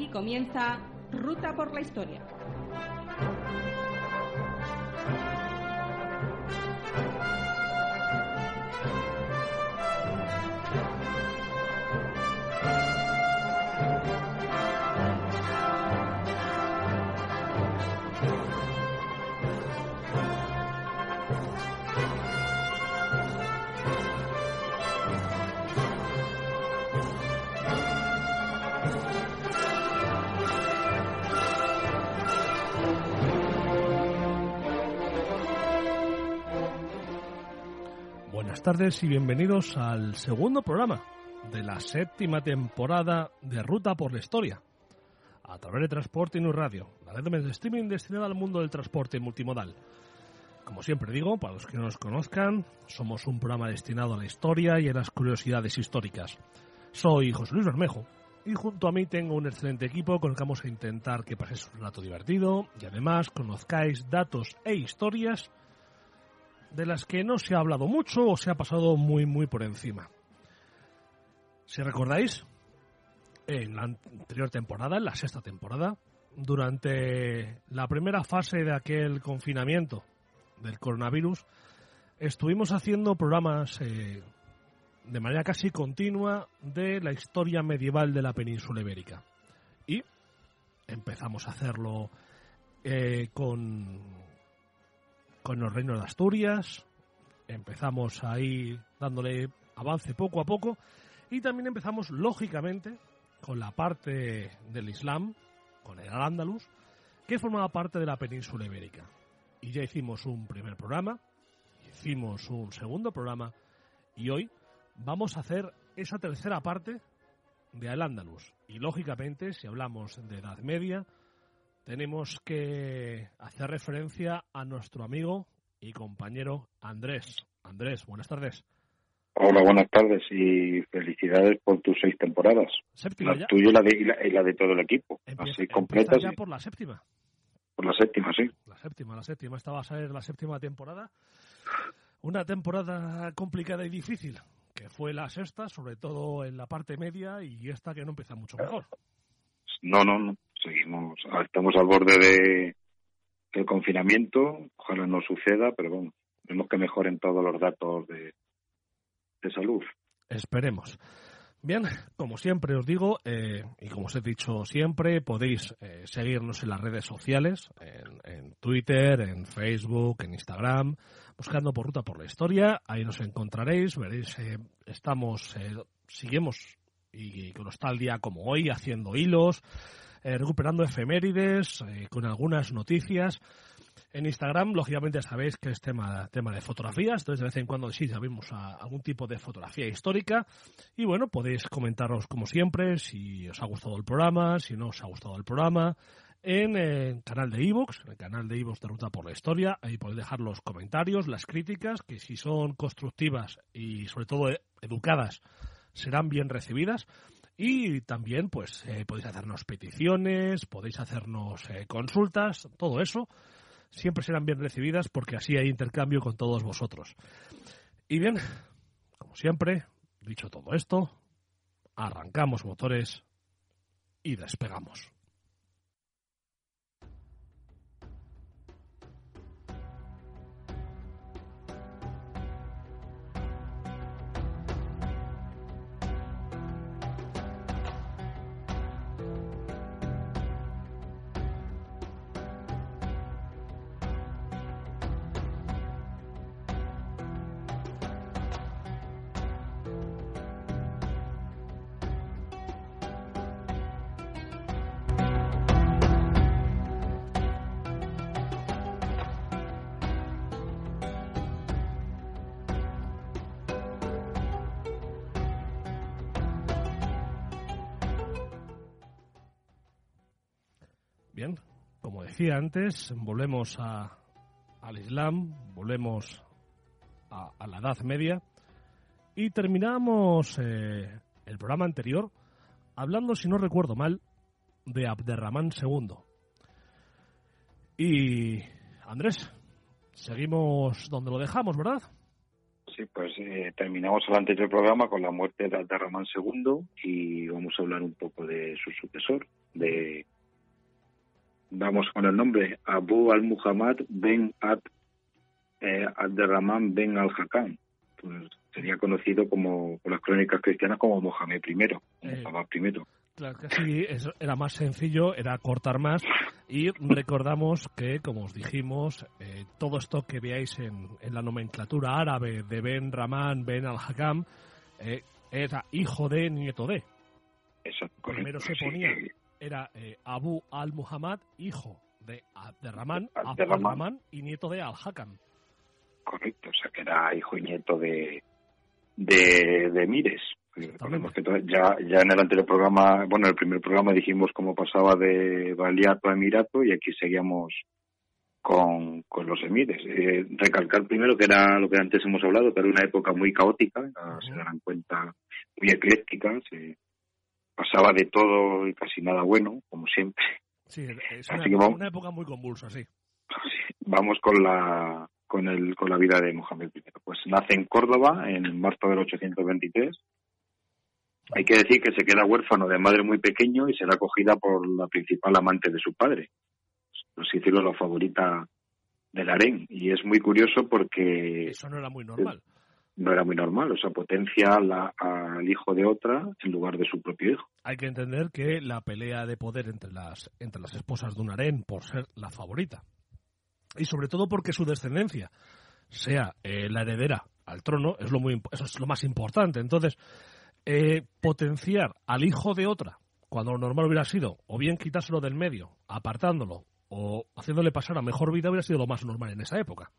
Aquí comienza Ruta por la Historia. Buenas tardes y bienvenidos al segundo programa de la séptima temporada de Ruta por la Historia, a través de Transporte y Radio, la red de streaming destinada al mundo del transporte multimodal. Como siempre digo, para los que no nos conozcan, somos un programa destinado a la historia y a las curiosidades históricas. Soy José Luis Bermejo y junto a mí tengo un excelente equipo con el que vamos a intentar que paséis un rato divertido y además conozcáis datos e historias de las que no se ha hablado mucho o se ha pasado muy muy por encima. Si recordáis, en la anterior temporada, en la sexta temporada, durante la primera fase de aquel confinamiento del coronavirus, estuvimos haciendo programas eh, de manera casi continua de la historia medieval de la península ibérica. Y empezamos a hacerlo eh, con, con los reinos de Asturias, empezamos ahí dándole avance poco a poco y también empezamos lógicamente con la parte del Islam, con el Al-Ándalus, que formaba parte de la península ibérica. Y ya hicimos un primer programa, hicimos un segundo programa y hoy vamos a hacer esa tercera parte de Al-Ándalus. Y lógicamente, si hablamos de Edad Media, tenemos que hacer referencia a nuestro amigo y compañero Andrés. Andrés, buenas tardes. Hola, buenas tardes y felicidades por tus seis temporadas. ¿Séptima la ya? tuya y la, de, y, la, y la de todo el equipo. Empieza- Las seis completas. ya por la séptima. por la séptima, sí. La séptima, la séptima. Esta va a ser la séptima temporada. Una temporada complicada y difícil, que fue la sexta, sobre todo en la parte media, y esta que no empieza mucho mejor. No, no, no. Seguimos. ah, Estamos al borde de, del confinamiento. Ojalá no suceda, pero bueno, vemos que mejoren todos los datos de, de salud. Esperemos. Bien, como siempre os digo, eh, y como os he dicho siempre, podéis eh, seguirnos en las redes sociales, en, en Twitter, en Facebook, en Instagram, buscando por Ruta por la Historia. Ahí nos encontraréis, veréis, eh, estamos, eh, seguimos y con está al día como hoy, haciendo hilos, eh, recuperando efemérides, eh, con algunas noticias. En Instagram, lógicamente, sabéis que es tema, tema de fotografías, entonces de vez en cuando sí sabemos a- algún tipo de fotografía histórica. Y bueno, podéis comentaros como siempre si os ha gustado el programa, si no os ha gustado el programa, en el canal de iVoox, en el canal de iVoox de Ruta por la Historia. Ahí podéis dejar los comentarios, las críticas, que si son constructivas y sobre todo eh, educadas, serán bien recibidas. Y también, pues, eh, podéis hacernos peticiones, podéis hacernos eh, consultas, todo eso siempre serán bien recibidas porque así hay intercambio con todos vosotros. Y bien, como siempre, dicho todo esto, arrancamos motores y despegamos. Antes, volvemos a, al Islam, volvemos a, a la Edad Media y terminamos eh, el programa anterior hablando, si no recuerdo mal, de Abderramán II. Y Andrés, seguimos donde lo dejamos, ¿verdad? Sí, pues eh, terminamos el anterior programa con la muerte de Abderramán II y vamos a hablar un poco de su sucesor, de vamos con el nombre Abu al-Muhammad ben Ad eh, Abderrahman ben al-Hakam. Pues sería conocido como por las crónicas cristianas como Mohamed I, Eh. Muhammad I. Claro que sí, era más sencillo, era cortar más y recordamos que, como os dijimos, eh, todo esto que veáis en, en la nomenclatura árabe de Ben Rahman, Ben al-Hakam, eh, era hijo de, nieto de. Eso, Primero correcto, se sí, ponía. Era eh, Abu al-Muhammad, hijo de Abderrahman, Abderrahman. y nieto de al-Hakam. correcto, o sea que era hijo y nieto de de, de Mires. Recordemos que ya, ya en el anterior programa, bueno, en el primer programa dijimos cómo pasaba de Baliato a Emirato y aquí seguíamos con, con los emires. Eh, recalcar primero que era lo que antes hemos hablado, que era una época muy caótica, se darán cuenta, muy ecléctica, se pasaba de todo y casi nada bueno, como siempre. Sí, es Así una, que vamos- una época muy convulsa, sí. Vamos con la con el con la vida de Mohamed I. Pues nace en Córdoba en marzo del 823. Hay que decir que se queda huérfano de madre muy pequeño y será acogida por la principal amante de su padre. Los hicieron la favorita del harén. Y es muy curioso porque Eso no era muy normal. No era muy normal. O sea, potencia la- al hijo de otra en lugar de su propio hijo. Hay que entender que la pelea de poder entre las, entre las esposas de un harén por ser la favorita, y sobre todo porque su descendencia sea eh, la heredera al trono, es lo, muy, eso es lo más importante. Entonces, eh, potenciar al hijo de otra, cuando lo normal hubiera sido o bien quitárselo del medio, apartándolo, o haciéndole pasar a mejor vida, hubiera sido lo más normal en esa época.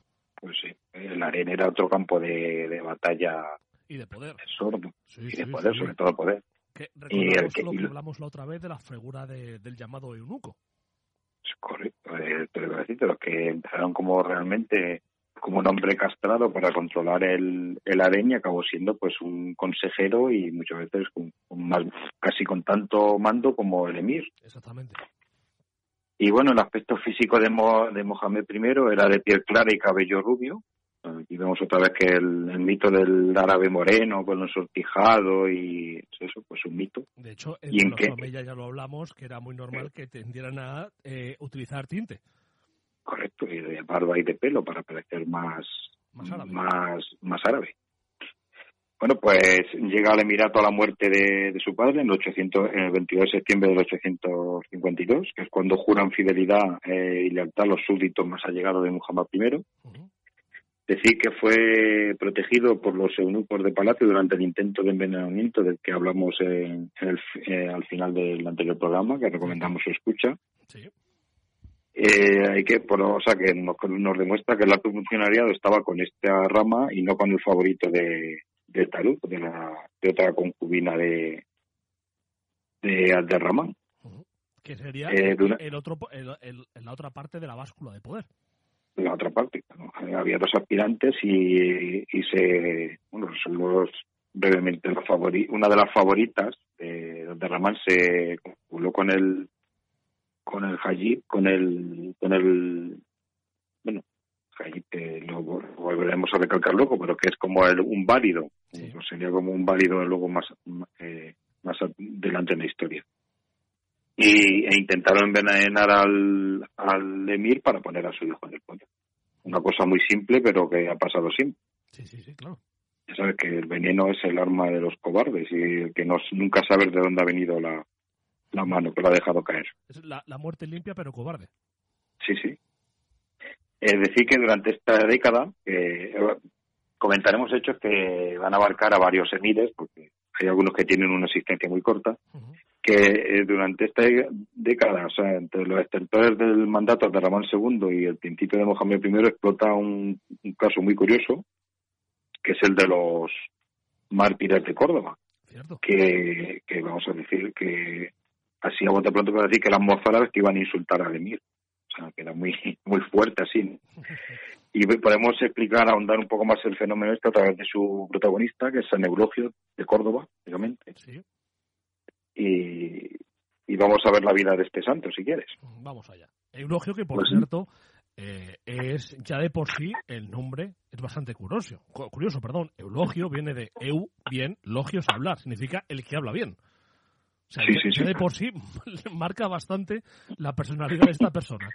El harén era otro campo de, de batalla Y de poder. sordo. Sí, Y sí, de poder, sí. sobre todo poder. Que Y el que- lo que hablamos la otra vez de la figura de- del llamado eunuco. Es correcto, eh, te lo decir, de los que empezaron como realmente como un hombre castrado para controlar el, el harén y acabó siendo pues un consejero y muchas veces con, con más, casi con tanto mando como el emir. Exactamente. Y bueno, el aspecto físico de, Mo- de Mohamed I era de piel clara y cabello rubio. Aquí vemos otra vez que el, el mito del árabe moreno con el sortijado y eso, pues un mito. De hecho, ¿Y en en los qué? Omeya ya lo hablamos, que era muy normal que tendieran a eh, utilizar tinte. Correcto, y de barba y de pelo para parecer más, Más árabe. más, más árabe. Bueno, pues llega al Emirato a la muerte de, de su padre en el, 800, en el 22 de septiembre del 852, que es cuando juran fidelidad eh, y lealtad a los súbditos más allegados de Muhammad I. Decir que fue protegido por los eunucos de palacio durante el intento de envenenamiento del que hablamos en- el eh, al final del anterior programa, que recomendamos su escucha. Sí. Eh, hay que, por, o sea, que nos, nos demuestra que el alto funcionariado estaba con esta rama y no con el favorito de, de Talud, de, la, de otra concubina de, de Abderramán. Ujú. Que sería Eh, el otro, el- el- la otra parte de la báscula de poder. La otra parte. ¿no? Eh, Había dos aspirantes y, y se, bueno, son los brevemente favori- una de las favoritas de Abderramán se copuló con el con el Hajib, con el con el bueno, Hajib que lo vol- volveremos a recalcar luego, pero que es como el, un válido, Sí. o sería como un válido luego más eh, más adelante en la historia. Y, e intentaron envenenar al, al emir para poner a su hijo en el poder. Una cosa muy simple, pero que ha pasado siempre. Sí, sí, sí, claro. Ya sabes que el veneno es el arma de los cobardes y el que no, nunca sabes de dónde ha venido la, la mano que lo ha dejado caer. Es la, la muerte limpia pero cobarde. Sí, sí. Es decir, que durante esta década eh, comentaremos hechos que van a abarcar a varios emires, porque hay algunos que tienen una existencia muy corta, Ujú. Que eh, durante esta década, o sea, entre los extentores del mandato de Ramón II y el principio de Mohamed I, explota un, un caso muy curioso, que es el de los mártires de Córdoba, Cierto. que, que vamos a decir que, así a bote pronto para decir que eran mozárabes que iban a insultar al emir. O sea, que era muy, muy fuerte así. Y podemos explicar, ahondar un poco más el fenómeno este a través de su protagonista, que es San Eulogio de Córdoba, obviamente Sí. Y, y vamos a ver la vida de este santo, si quieres. Vamos allá. Eulogio, que por Pues cierto, eh, es ya de por sí el nombre es bastante curioso. Curioso, perdón. Eulogio viene de eu, bien, logios, hablar. Significa el que habla bien. O sea, ya, de por sí marca bastante la personalidad de esta persona.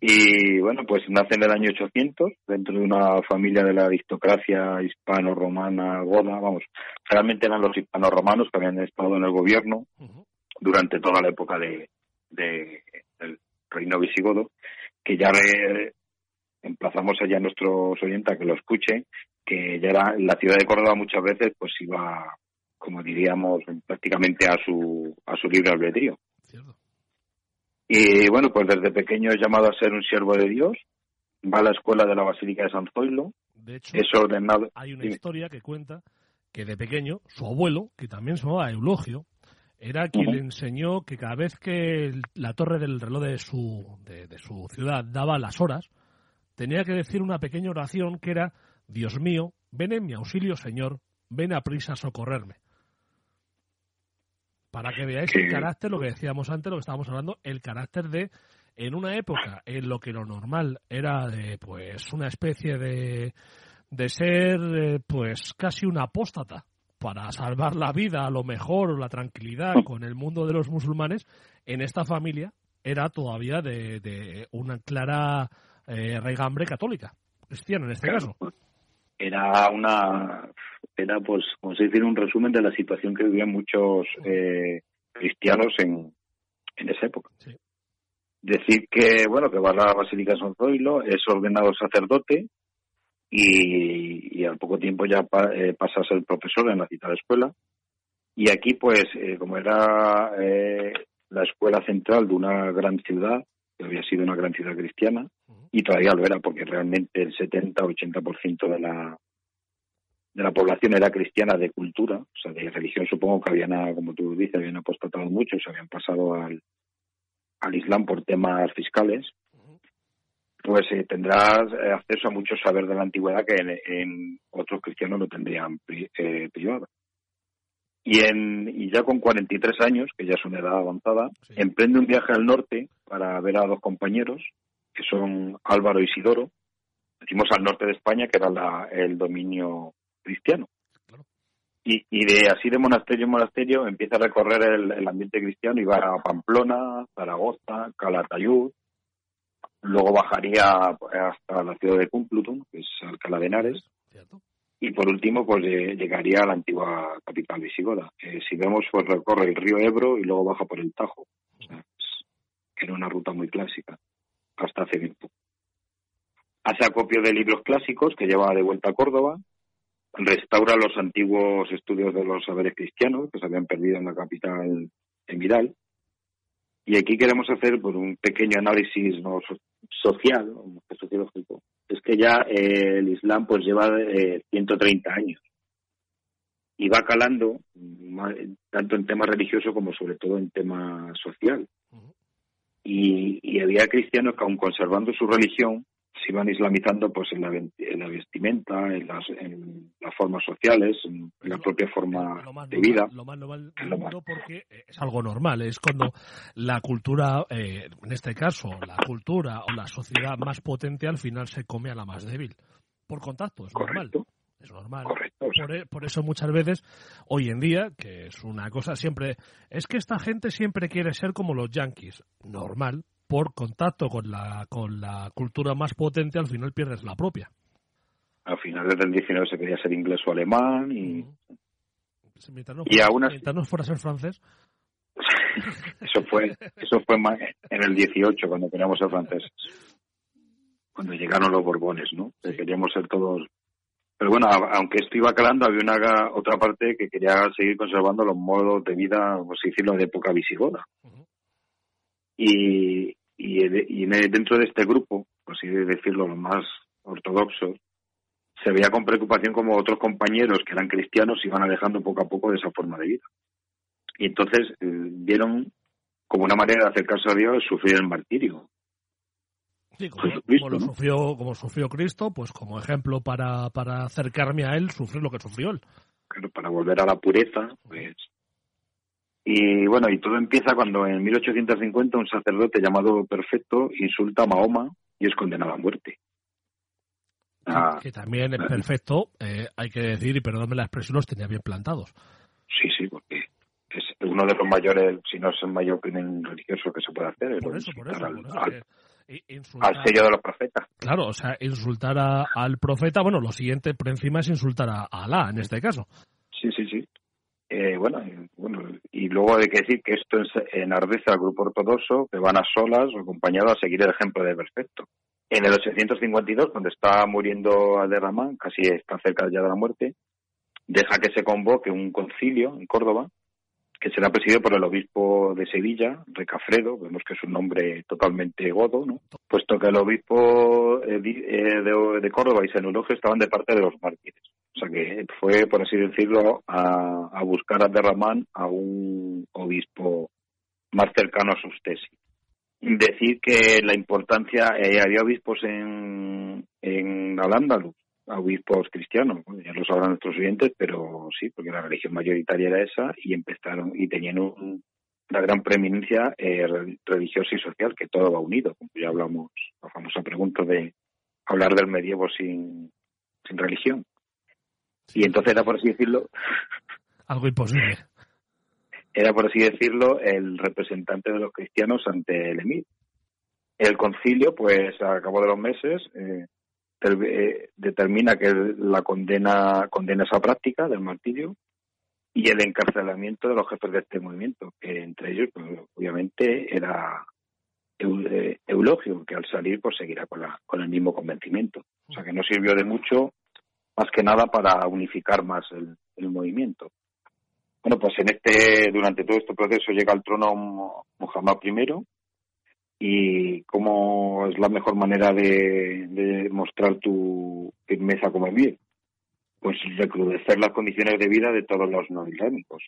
Y bueno, pues nace en el año 800 dentro de una familia de la aristocracia hispano-romana goda. Vamos, realmente eran los hispano-romanos que habían estado en el gobierno durante toda la época de, de, del reino visigodo que ya emplazamos allá a nuestros oyentes a que lo escuchen, que ya era la ciudad de Córdoba muchas veces pues iba, como diríamos, prácticamente a su, a su libre albedrío. Y bueno, pues desde pequeño es llamado a ser un siervo de Dios, va a la escuela de la Basílica de San Zoilo, de hecho, es ordenado. Hay una historia que cuenta que de pequeño su abuelo, que también se llamaba Eulogio, era quien le enseñó que cada vez que la torre del reloj de su, de, su ciudad daba las horas, tenía que decir una pequeña oración que era, Dios mío, ven en mi auxilio, Señor, ven a prisa a socorrerme. Para que veáis el carácter, lo que decíamos antes, lo que estábamos hablando, el carácter de, en una época en lo que lo normal era de, pues, una especie de, de ser, eh, pues, casi una apóstata, para salvar la vida, a lo mejor, o la tranquilidad con el mundo de los musulmanes, en esta familia era todavía de, una clara eh, regambre católica, cristiana en este caso. Era una, era pues, como se dice, un resumen de la situación que vivían muchos eh, cristianos en, en esa época. Decir que, bueno, que va a la Basílica de San Zoilo, es ordenado sacerdote, y, al poco tiempo ya eh, pasa a ser profesor en la citada escuela. Y aquí, pues, eh, como era eh, la escuela central de una gran ciudad, que había sido una gran ciudad cristiana, y todavía lo era, porque realmente el 70-80% de la, de la población era cristiana de cultura, o sea, de religión. Supongo que habían, como tú dices, habían apostatado mucho, se habían pasado al, al Islam por temas fiscales, pues eh, tendrás eh, acceso a mucho saber de la antigüedad que en, otros cristianos no tendrían eh, privado. Y, en, y ya con 43 años, que ya es una edad avanzada, emprende un viaje al norte para ver a dos compañeros, que son Álvaro y Isidoro. Decimos al norte de España, que era el dominio cristiano. Y, y, de así de monasterio en monasterio empieza a recorrer el, el ambiente cristiano y va a Pamplona, Zaragoza, Calatayud, Luego bajaría hasta la ciudad de Complutum, que es Alcalá de Henares. Y por último, pues llegaría a la antigua capital visigoda. Eh, si vemos, pues recorre el río Ebro y luego baja por el Tajo. O sea, era una ruta muy clásica, hasta Cebirtu. Hace acopio de libros clásicos que lleva de vuelta a Córdoba, restaura los antiguos estudios de los saberes cristianos que se habían perdido en la capital en Vidal. Y aquí queremos hacer por pues, un pequeño análisis ¿no? social, sociológico, es que ya eh, el Islam pues lleva 130 eh, años y va calando tanto en tema religioso como sobre todo en tema social. Y, y, había cristianos que aun conservando su religión se iban islamizando pues en la, en la vestimenta, en las, en las formas sociales, en, la propia forma de vida. Lo más normal porque es algo normal, es cuando la cultura, eh, en este caso, la cultura o la sociedad más potente al final se come a la más débil. Por contacto, es normal. Es normal. Por, e, por, eso muchas veces, hoy en día, que es una cosa siempre, es que esta gente siempre quiere ser como los yankees. Normal, por contacto con la, con la cultura más potente, al final pierdes la propia. Al final del 19 se quería ser inglés o alemán y... y aún así... no fuera ser francés. eso fue eso fue en el 18 cuando queríamos ser franceses. Cuando llegaron los Borbones, ¿no? Queríamos ser todos pero bueno, aunque esto iba calando, había una otra parte que quería seguir conservando los modos de vida, por así decirlo, de época visigoda. Y, y, y dentro de este grupo, por así decirlo, los más ortodoxos, se veía con preocupación como otros compañeros que eran cristianos iban alejando poco a poco de esa forma de vida. Y entonces eh, vieron como una manera de acercarse a Dios sufrir el martirio. Sí, como, lo sufrió, como sufrió Cristo, pues como ejemplo para, para acercarme a Él, sufrir lo que sufrió Él. Claro, para volver a la pureza, pues Y bueno, y todo empieza cuando en 1850 un sacerdote llamado Perfecto insulta a Mahoma y es condenado a muerte. Ah, que también es perfecto, eh, hay que decir, y perdónme la expresión, los tenía bien plantados. Sí, sí, porque es uno de los mayores, si no es el mayor crimen religioso que se puede hacer. Por eso, por eso. Al, sello de los profetas. Claro, o sea, insultar al profeta, bueno, lo siguiente por encima es insultar a Alá, en este caso. Sí, sí, sí. Eh, bueno, bueno, y luego hay que decir que esto enardece al grupo ortodoxo que van a solas o acompañados a seguir el ejemplo de Perfecto. En el 852, cuando está muriendo Aderramán, casi está cerca ya de la muerte, deja que se convoque un concilio en Córdoba, que será presidido por el obispo de Sevilla, Recafredo, vemos que es un nombre totalmente godo, ¿no? puesto que el obispo eh, eh, de, Córdoba y San estaban de parte de los mártires. O sea que fue, por así decirlo, a, buscar a Derramán a un obispo más cercano a sus tesis. Decir que la importancia, eh, había obispos en, en Al-Ándalus, obispos cristianos, ya lo sabrán nuestros oyentes, pero sí, porque la religión mayoritaria era esa y empezaron y tenían una gran preeminencia eh, religiosa y social, que todo va unido, como ya hablamos, la famosa pregunta de hablar del medievo sin, sin religión. Y entonces era, por así decirlo... Algo imposible. Era, por así decirlo, el representante de los cristianos ante el emir. El concilio, pues, a cabo de los meses, eh, eh, determina que la condena, condena esa práctica del martirio y el encarcelamiento de los jefes de este movimiento, que entre ellos, pues, obviamente, era eh, Eulogio, que al salir pues seguirá con, la, con el mismo convencimiento. O sea que no sirvió de mucho más que nada para unificar más el, movimiento. Bueno, pues en este, durante todo este proceso llega al trono Muhammad I y cómo es la mejor manera de, mostrar tu firmeza como emir. Pues recrudecer las condiciones de vida de todos los no islámicos.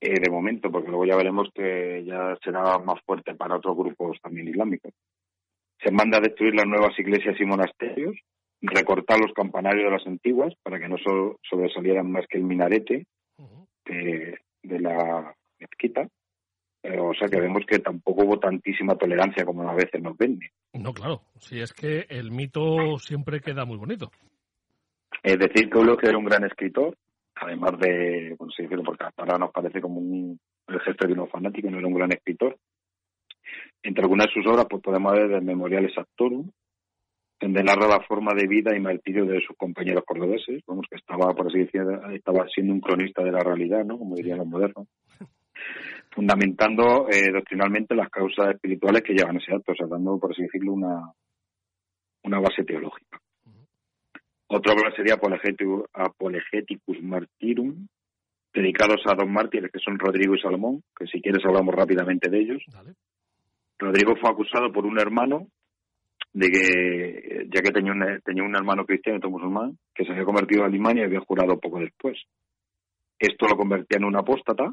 Eh, de momento, porque luego ya veremos que ya será más fuerte para otros grupos también islámicos. Se manda a destruir las nuevas iglesias y monasterios, recortar los campanarios de las antiguas para que no sobresalieran más que el minarete de, la mezquita. Eh, o sea que vemos que tampoco hubo tantísima tolerancia como a veces nos venden. No, claro. Si es que el mito siempre queda muy bonito. Es decir, que Eulogio era un gran escritor, además de, bueno, sí, porque ahora nos parece como un, el jefe de uno fanático, no era un gran escritor. Entre algunas de sus obras pues podemos ver el Memoriales Actorum, donde narra la forma de vida y martirio de sus compañeros cordobeses, vamos que estaba, por así decir, estaba siendo un cronista de la realidad, ¿no? Como dirían los modernos, fundamentando eh, doctrinalmente las causas espirituales que llevan ese acto, o sea, dando, por así decirlo, una, una base teológica. Otra obra sería Apologeticus Martyrum, dedicados a dos mártires que son Rodrigo y Salomón, que si quieres hablamos rápidamente de ellos. Rodrigo fue acusado por un hermano de que, ya que tenía un, tenía un hermano cristiano, y musulmán, que se había convertido a Alemania y había jurado poco después. Esto lo convertía en un apóstata.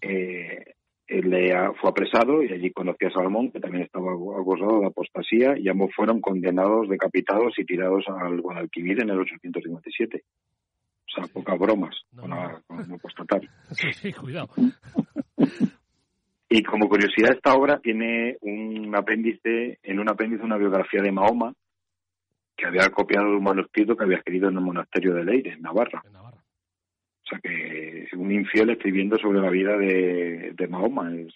Eh, él fue apresado y allí conoció a Salomón, que también estaba acusado de apostasía, y ambos fueron condenados, decapitados y tirados al Guadalquivir en el 857. O sea, pocas bromas con, apostatar. Sí, sí, cuidado. Y como curiosidad, esta obra tiene un apéndice, en un apéndice una biografía de Mahoma, que había copiado un manuscrito que había escrito en el monasterio de Leire, en Navarra. O sea que un infiel escribiendo sobre la vida de, Mahoma es,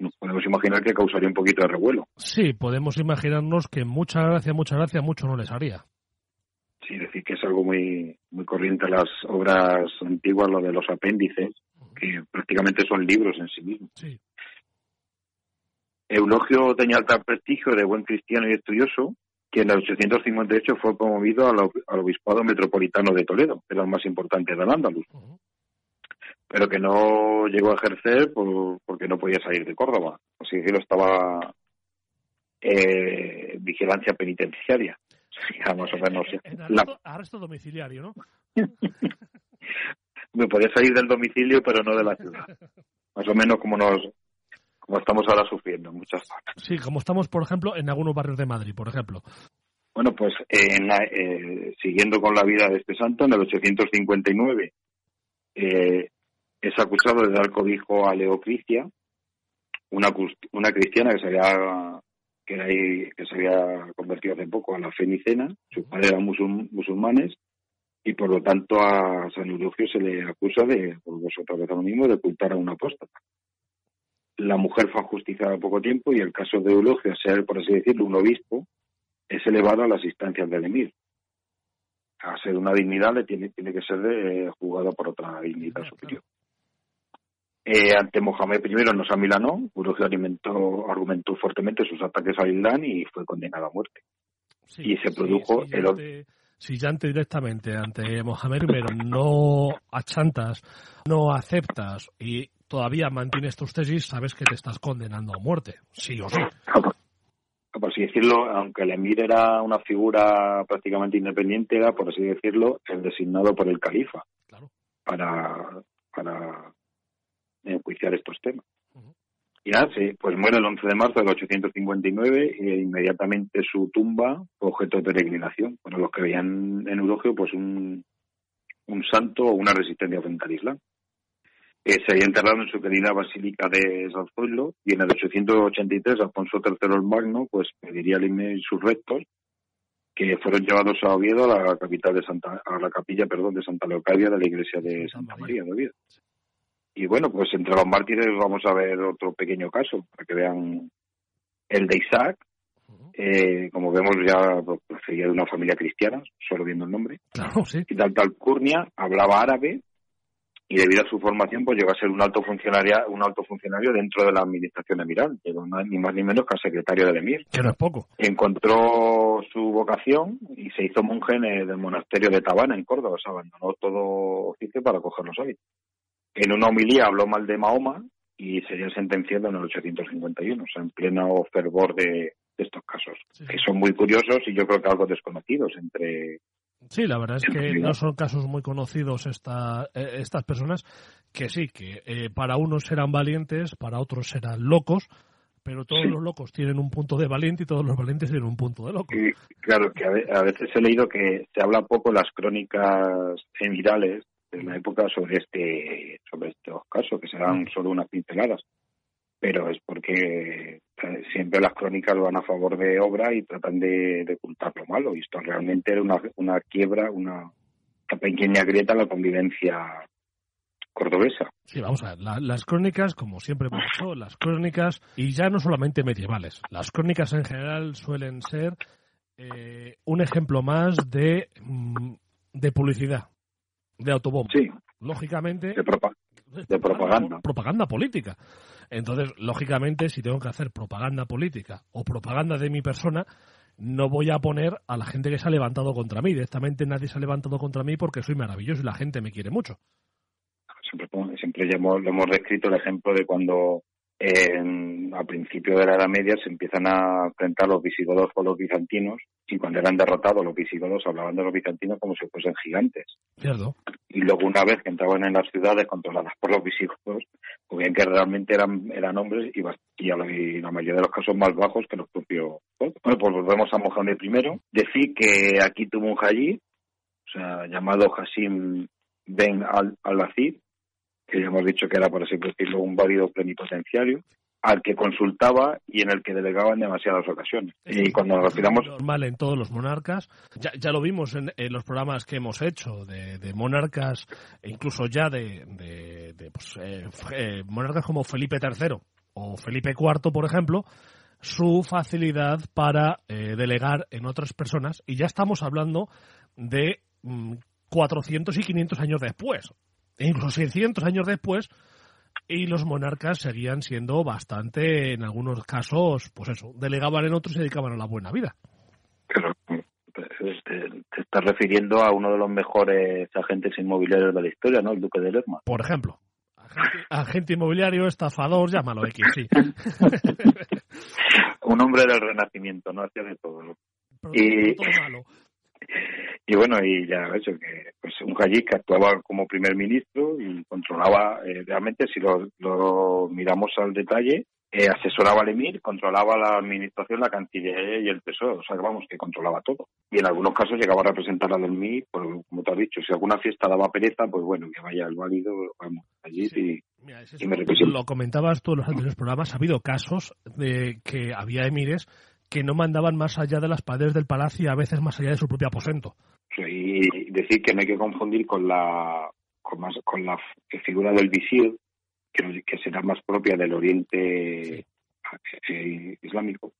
nos podemos imaginar que causaría un poquito de revuelo. Sí, podemos imaginarnos que mucha gracia, mucha gracia, mucho no les haría. Sí, decir que es algo muy muy corriente en las obras antiguas, lo de los apéndices, que prácticamente son libros en sí mismos. Eulogio tenía alto prestigio de buen cristiano y estudioso, que en el 858 fue promovido al, obispado metropolitano de Toledo, que era el más importante del Andaluz, pero que no llegó a ejercer porque no podía salir de Córdoba. Así que estaba eh, vigilancia penitenciaria. más o menos. arresto domiciliario, ¿no? me podía salir del domicilio, pero no de la ciudad. Más o menos como nos como estamos ahora sufriendo en muchas zonas. Sí, como estamos, por ejemplo, en algunos barrios de Madrid, por ejemplo. Bueno, pues en eh, siguiendo con la vida de este santo, en el 859, eh, es acusado de dar cobijo a Leocricia, una, una cristiana que se había que, era, que se había convertido hace poco a la fe nicena, sus padres eran musulmanes, y por lo tanto a San Eulogio se le acusa de, por vosotros lo mismo, de ocultar a una apóstata. La mujer fue ajusticiada poco tiempo y el caso de Eulogio, ser, por así decirlo, un obispo, es elevado a las instancias del emir. A ser una dignidad le tiene, tiene que ser eh, juzgado por otra dignidad superior. Eh, ante Mohamed I no se amilanó, Eulogio argumentó, argumentó fuertemente sus ataques a Islam y fue condenado a muerte. y se produjo el si ya ante directamente ante Mohamed I no achantas, no aceptas y todavía mantienes tus tesis, sabes que te estás condenando a muerte, sí o sí. Por así decirlo, aunque el emir era una figura prácticamente independiente, era, por así decirlo, el designado por el califa para, para enjuiciar estos temas. Ya, sí, pues muere el 11 de marzo del 859 e inmediatamente su tumba fue objeto de peregrinación. Bueno, los que veían en Eulogio, pues un, un santo o una resistencia frente al Islam. Eh, se había enterrado en su querida basílica de Zoilo y en el 883 Alfonso III el Magno pues pediría al sus restos que fueron llevados a Oviedo, a la capital de Santa, a la capilla, perdón, de Santa Leocadia de la iglesia de Santa María de Oviedo. Y bueno, pues entre los mártires vamos a ver otro pequeño caso, para que vean el de Isaac. Eh, como vemos ya pues, sería de una familia cristiana, solo viendo el nombre. Claro, sí. Y hablaba árabe y debido a su formación pues llegó a ser un alto funcionario, un alto funcionario dentro de la administración emiral, llegó ni más ni menos que al secretario del emir. Que no es poco. Encontró su vocación y se hizo monje en el, monasterio de Tabana en Córdoba, se abandonó todo oficio para coger los hábitos. En una homilía habló mal de Mahoma y sería sentenciado en el 851, o sea, en pleno fervor de, estos casos, que son muy curiosos y yo creo que algo desconocidos entre... Sí, la verdad es que no son casos muy conocidos esta, eh, estas personas, que sí, que eh, para unos serán valientes, para otros serán locos, pero todos los locos tienen un punto de valiente y todos los valientes tienen un punto de loco. claro, que a veces he leído que se habla poco en las crónicas emirales en la época sobre este sobre estos casos que serán solo unas pinceladas. Pero es porque eh, siempre las crónicas van a favor de obra y tratan de, ocultar lo malo. Y esto realmente era una, una quiebra una, pequeña grieta en la convivencia cordobesa. Sí, vamos a ver, las crónicas, como siempre hemos dicho, las crónicas, y ya no solamente medievales, las crónicas en general suelen ser eh, un ejemplo más de, mm, de publicidad, de autobomba. Sí. Lógicamente. De, propaganda. Propaganda política. Entonces, lógicamente, si tengo que hacer propaganda política o propaganda de mi persona, no voy a poner a la gente que se ha levantado contra mí. Directamente nadie se ha levantado contra mí porque soy maravilloso y la gente me quiere mucho. Siempre, siempre hemos, hemos descrito el ejemplo de cuando a principio de la Edad Media se empiezan a enfrentar los visigodos con los bizantinos y cuando eran derrotados los visigodos hablaban de los bizantinos como si fuesen gigantes. Cierto. Y luego una vez que entraban en las ciudades controladas por los visigodos, pues bien que realmente eran, eran hombres y, y, la mayoría de los casos más bajos que los propios. Bueno, pues volvemos a Mohamed I. Decir que aquí tuvo un hají, o sea, llamado Hasim Ben al-Azid, que ya hemos dicho que era, por así decirlo, un válido plenipotenciario, al que consultaba y en el que delegaba en demasiadas ocasiones. y cuando nos refiramos... Normal en todos los monarcas. Ya, ya lo vimos en, los programas que hemos hecho de, monarcas, e incluso ya de, de, pues, eh, eh, monarcas como Felipe III o Felipe IV, por ejemplo, su facilidad para eh, delegar en otras personas. Y ya estamos hablando de 400 mm, y 500 años después. E incluso 600 años después, y los monarcas seguían siendo bastante, en algunos casos, pues eso, delegaban en otros y se dedicaban a la buena vida. Pero te, estás refiriendo a uno de los mejores agentes inmobiliarios de la historia, ¿no? El Duque de Lerma. Por ejemplo. Agente, inmobiliario, estafador, llámalo X, sí. Un hombre del renacimiento, no hacía de todo. y... todo malo y bueno, y ya eso, que pues un Haji que actuaba como primer ministro y controlaba, eh, realmente si lo, lo miramos al detalle, eh, asesoraba al emir, controlaba la administración, la Cancillería y el Tesoro, o sea, vamos, que controlaba todo. Y en algunos casos llegaba a representar al emir, pues, como te has dicho, si alguna fiesta daba pereza, pues bueno, que vaya el válido, vamos, allí y, me Lo comentabas tú en los anteriores programas, ha habido casos de que había emires que no mandaban más allá de las paredes del palacio y a veces más allá de su propio aposento. Y decir que no hay que confundir con la con, más, con la figura del visir, que, será más propia del Oriente eh, Islámico.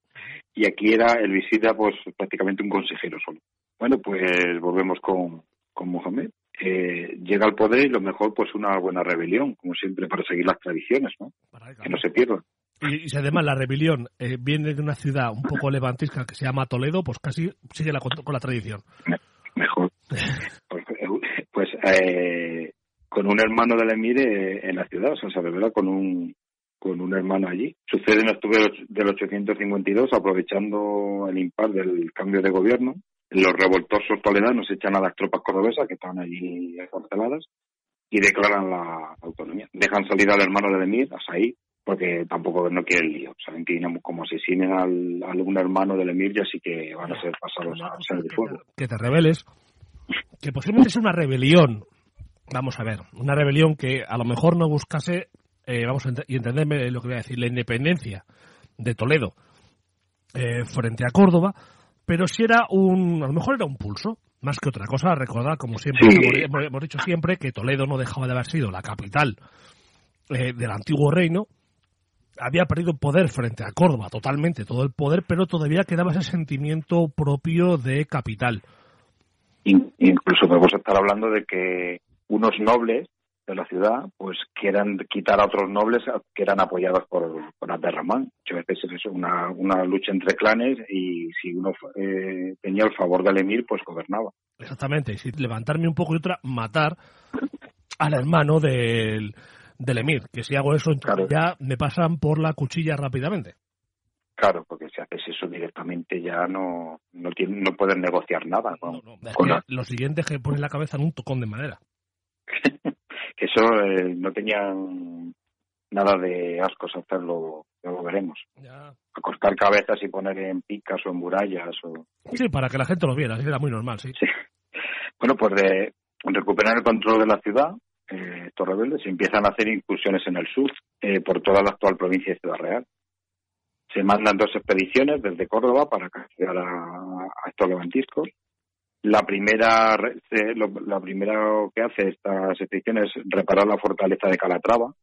Y aquí era el visita, pues prácticamente un consejero solo. Bueno, pues volvemos con, con Mohamed. Eh, llega al poder y lo mejor, pues una buena rebelión, como siempre, para seguir las tradiciones, ¿no? que no se pierdan. Y, si además la rebelión eh, viene de una ciudad un poco levantisca que se llama Toledo, pues casi sigue la, con la tradición. Mejor. pues, pues eh, con un hermano del emir eh, en la ciudad, o sea, se revela con un con un hermano allí. Sucede en octubre del 852, aprovechando el impar del cambio de gobierno. Los revoltosos toledanos echan a las tropas cordobesas que estaban allí encarceladas y declaran la autonomía. Dejan salir al hermano del emir, a Said, porque tampoco no quieren lío. Saben que como asesinen al, a algún hermano del emir, ya sí que van a ser pasados a ser de fuego. Que te rebeles, que posiblemente es una rebelión vamos a ver, una rebelión que a lo mejor no buscase, eh, vamos a y entenderme lo que voy a decir, la independencia de Toledo eh, frente a Córdoba, pero si era un, a lo mejor era un pulso, más que otra cosa, recordar, como siempre, hemos, dicho siempre, que Toledo no dejaba de haber sido la capital eh, del antiguo reino, había perdido poder frente a Córdoba, totalmente, todo el poder, pero todavía quedaba ese sentimiento propio de capital. Incluso podemos estar hablando de que unos nobles de la ciudad pues quieran quitar a otros nobles que eran apoyados por, por Abderramán. Muchas veces es una, una lucha entre clanes y si uno eh, tenía el favor del emir, pues gobernaba. Exactamente, y si levantarme un poco y otra, matar al hermano del, del emir, que si hago eso ya me pasan por la cuchilla rápidamente. Claro, porque si haces eso directamente ya no no, no puedes negociar nada. Lo siguiente es que pones la cabeza en un tocón de madera. que eso eh, no tenían nada de ascos hacerlo, lo veremos. Cortar cabezas y poner en picas o en murallas. O... Sí, para que la gente lo viera, era muy normal, sí. Bueno, pues de recuperar el control de la ciudad, eh, estos rebeldes empiezan a hacer incursiones en el sur, eh, por toda la actual provincia de Ciudad Real. Se mandan dos expediciones desde Córdoba para castigar a, a estos levantiscos la primera, la primera que hace esta sección es reparar la fortaleza de Calatrava,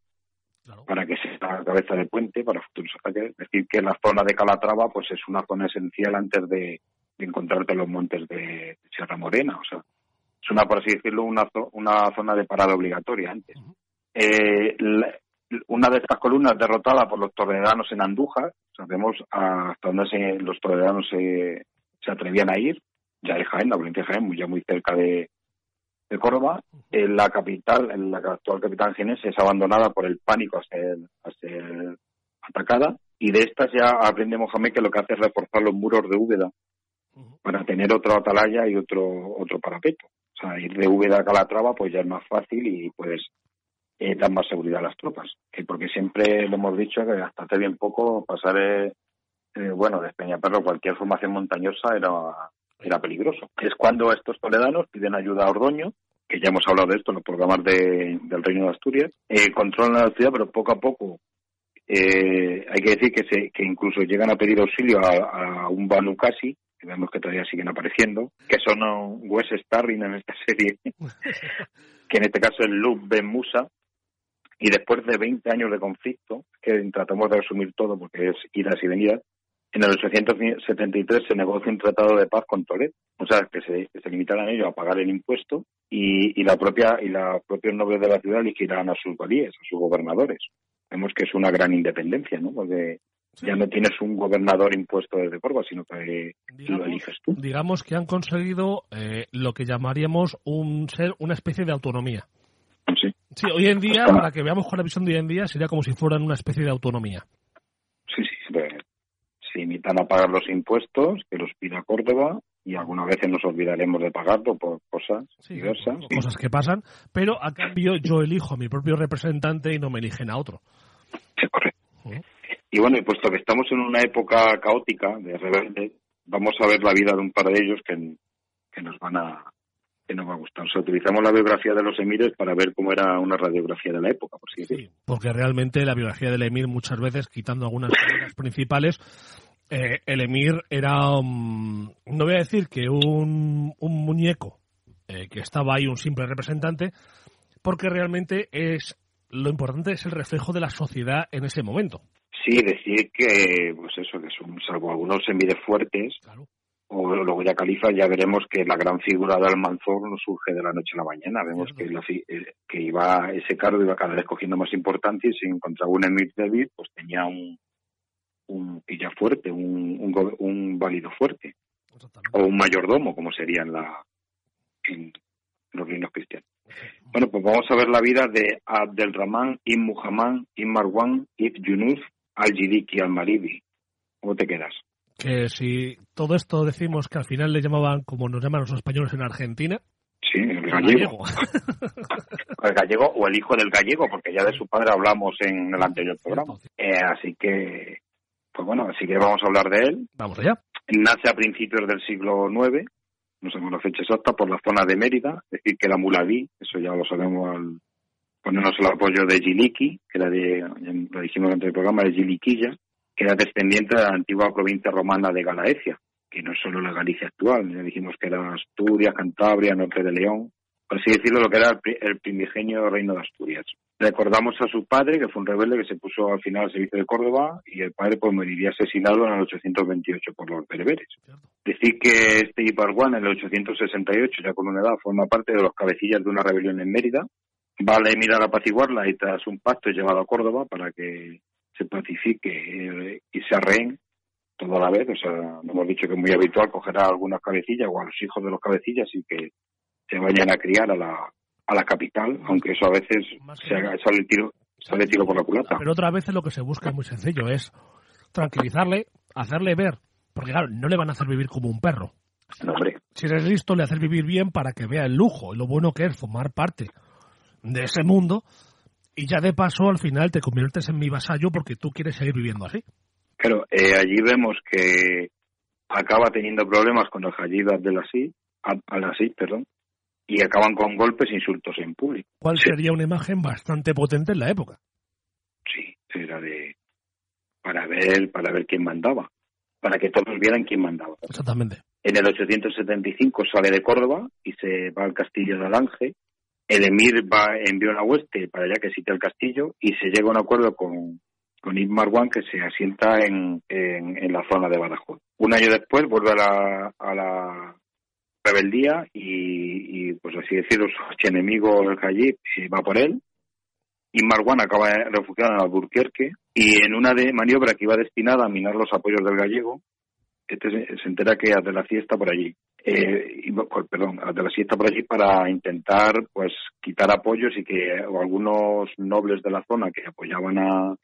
para que sea la cabeza de puente para futuros ataques. Es decir, que la zona de Calatrava pues es una zona esencial antes de, encontrarte en los montes de Sierra Morena. O sea, es una, por así decirlo, una, una zona de parada obligatoria antes. Eh, una de estas columnas derrotada por los toledanos en Andújar, sabemos hasta dónde los toledanos se, se atrevían a ir, ya de Jaén, la provincia de Jaén, ya muy cerca de, de Córdoba. En la capital, en la actual capital jienense, es abandonada por el pánico a ser, a ser atacada. Y de estas ya aprende Mohamed que lo que hace es reforzar los muros de Úbeda para tener otro atalaya y otro otro parapeto. Ir de Úbeda a Calatrava pues ya es más fácil y puedes eh, dar más seguridad a las tropas. Que porque siempre lo hemos dicho que hasta hace bien poco pasar, eh, eh, bueno, de Peñaperro cualquier formación montañosa era era peligroso. Es cuando estos toledanos piden ayuda a Ordoño, que ya hemos hablado de esto en los programas de, del Reino de Asturias, eh, controlan la ciudad, pero poco a poco eh, hay que decir que, se, que incluso llegan a pedir auxilio a, un Banu Kasi, que vemos que todavía siguen apareciendo, que son Wes Starring en esta serie, que en este caso es Luke Ben Musa, y después de 20 años de conflicto, que tratamos de resumir todo porque es idas y venidas, en el 873 se negocia un tratado de paz con Toledo, o sea, que se, que se limitaran ellos a pagar el impuesto y, y la propia y los propios nobles de la ciudad elegirán a sus valíes, a sus gobernadores. Vemos que es una gran independencia, ¿no? Porque ya no tienes un gobernador impuesto desde Córdoba, sino que lo eliges tú. Digamos que han conseguido eh, lo que llamaríamos un ser una especie de autonomía. Sí. Sí, hoy en día, para que veamos con la visión de hoy en día, sería como si fueran una especie de autonomía. Sí, sí, se limitan a pagar los impuestos que los pida Córdoba y algunas veces nos olvidaremos de pagarlo por cosas diversas. Cosas que pasan, pero a cambio yo elijo a mi propio representante y no me eligen a otro. Sí, correcto. Y bueno, y puesto que estamos en una época caótica de rebeldes, vamos a ver la vida de un par de ellos que, que nos van a que nos va a gustar. O sea, utilizamos la biografía de los emires para ver cómo era una radiografía de la época, por si sí, porque realmente la biografía del emir muchas veces, quitando algunas cosas principales, eh, el emir era, no voy a decir que un, un muñeco eh, que estaba ahí, un simple representante, porque realmente es lo importante es el reflejo de la sociedad en ese momento. Sí, decir que, pues eso, que son, salvo algunos emires fuertes, o luego ya Califa, ya veremos que la gran figura de Almanzor no surge de la noche a la mañana. Vemos que, eh, que iba ese cargo iba cada vez cogiendo más importancia y si encontraba un emir débil, pues tenía un, un pilla fuerte, un, un, válido fuerte. O un mayordomo, como sería en, la, en los reinos cristianos. Bueno, pues vamos a ver la vida de Abdelrahman ibn Muhammad ibn Marwan ibn Yunus al-Jidiki al-Maribi. ¿Cómo te quedas? Que si todo esto decimos que al final le llamaban como nos llaman los españoles en Argentina. Sí, el gallego. el gallego o el hijo del gallego, porque ya de su padre hablamos en el anterior programa. Eh, así que pues bueno, así que vamos a hablar de él. Vamos allá. Nace a principios del siglo IX, no sabemos la fecha exacta, por la zona de Mérida, es decir, que la Muladí, eso ya lo sabemos al ponernos el apoyo de Giliki, que era de, lo dijimos en el programa, de Giliquilla, que era descendiente de la antigua provincia romana de Galaecia, que no es solo la Galicia actual, ya dijimos que era Asturias, Cantabria, norte de León, por así decirlo, lo que era el primigenio reino de Asturias. Recordamos a su padre, que fue un rebelde que se puso al final al servicio de Córdoba, y el padre pues moriría asesinado en el 828 por los bereberes. Decir que este Ibarguán en el 868, ya con una edad, forma parte de los cabecillas de una rebelión en Mérida. Vale emir a apaciguarla y tras un pacto llevado a Córdoba para que se pacifique eh, y se arreen todo a la vez. O sea, hemos dicho que es muy habitual coger a algunas cabecillas o a los hijos de los cabecillas y que se vayan a criar a la, a la capital, aunque eso a veces se haga, sale, tiro, sale tiro por la culata. Pero otra vez lo que se busca es muy sencillo, es tranquilizarle, hacerle ver, porque claro, no le van a hacer vivir como un perro. Si eres listo, le haces vivir bien para que vea el lujo y lo bueno que es formar parte de ese mundo y ya de paso al final te conviertes en mi vasallo porque tú quieres seguir viviendo así. Claro, eh, allí vemos que acaba teniendo problemas con el Hajid Abdelaziz, Al-Aziz, perdón, y acaban con golpes e insultos en público. ¿Cuál sería una imagen bastante potente en la época? Sí, era de para ver para ver quién mandaba, para que todos vieran quién mandaba. Exactamente. En el 875 sale de Córdoba y se va al castillo de Alange. El emir va envió una hueste para allá que sitio el castillo y se llega a un acuerdo con con Ibn Marwan que se asienta en, en, la zona de Badajoz. Un año después vuelve a la, rebeldía y, pues así decirlo, su enemigo el Kajib va por él. Y Marwan acaba refugiado en Alburquerque y en una de maniobra que iba destinada a minar los apoyos del gallego, este se, entera que hace la siesta por allí. Eh, y, perdón, hace la siesta por allí para intentar pues quitar apoyos y que algunos nobles de la zona que apoyaban a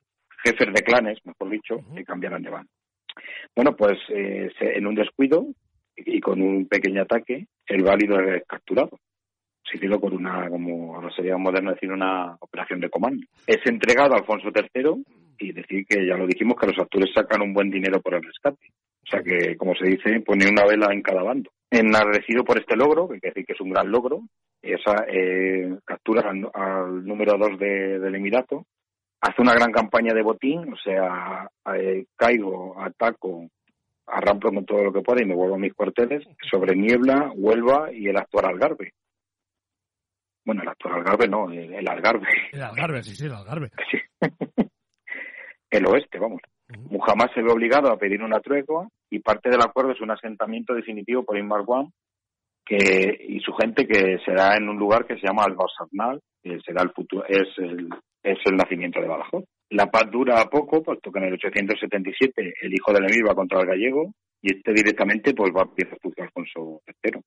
jefes de clanes, mejor dicho, que cambiaran de bando. Bueno, pues eh, en un descuido y con un pequeño ataque el válido es capturado. Se hizo con una, como ahora sería moderno decir, una operación de comando. Es entregado a Alfonso III y decir que ya lo dijimos que los actores sacan un buen dinero por el rescate. O sea que, como se dice, pone una vela en cada bando. Enardecido por este logro, que decir que es un gran logro, esa eh, captura al, número dos del Emirato, hace una gran campaña de botín, o sea, eh, caigo, ataco, arrampo con todo lo que pueda y me vuelvo a mis cuarteles sobre Niebla, Huelva y el actual Algarve. Bueno, el actual Algarve no, el, Algarve. El Algarve, sí, sí, el Algarve. el oeste, vamos. Muhammad se ve obligado a pedir una tregua y parte del acuerdo es un asentamiento definitivo por Inmarwan que, y su gente que será en un lugar que se llama Al-Basarnal, que será el futuro, es el, es el nacimiento de Badajoz. La paz dura poco, puesto que en el 877 el hijo del emir va contra el gallego y este directamente pues va a empezar a Alfonso III,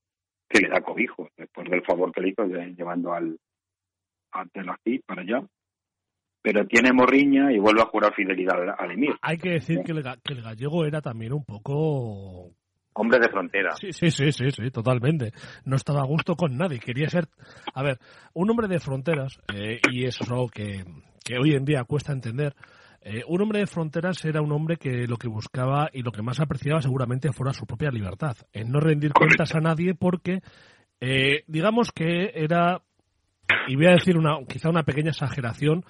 que le da cobijo después del favor que le hizo llevando al a para allá. Pero tiene morriña y vuelve a jurar fidelidad al, emir. Hay que decir que el, que el, gallego era también un poco Hombre de frontera. Sí, sí, sí, sí, sí, totalmente. No estaba a gusto con nadie. Quería ser, a ver, un hombre de fronteras, eh, y eso es algo que, que hoy en día cuesta entender. Eh, un hombre de fronteras era un hombre que lo que buscaba y lo que más apreciaba seguramente fuera su propia libertad, en no rendir cuentas a nadie porque, eh, digamos que era, y voy a decir una, quizá una pequeña exageración,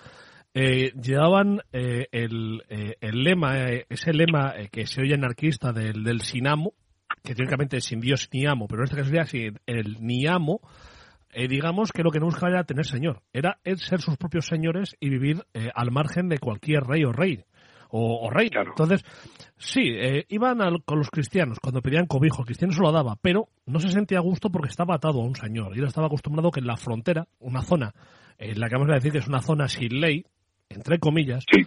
eh, llevaban eh, el, eh, el, lema, eh, ese lema que se oye anarquista del, del sin amo, que teóricamente es sin Dios ni amo, pero en este caso sería sin el ni amo, digamos que lo que no buscaba era tener señor, era el ser sus propios señores y vivir al margen de cualquier rey o rey. O, o rey. Claro. Entonces, sí, iban al, con los cristianos cuando pedían cobijo, el cristiano se lo daba, pero no se sentía a gusto porque estaba atado a un señor. Y él estaba acostumbrado que en la frontera, una zona en la que vamos a decir que es una zona sin ley, entre comillas, sí.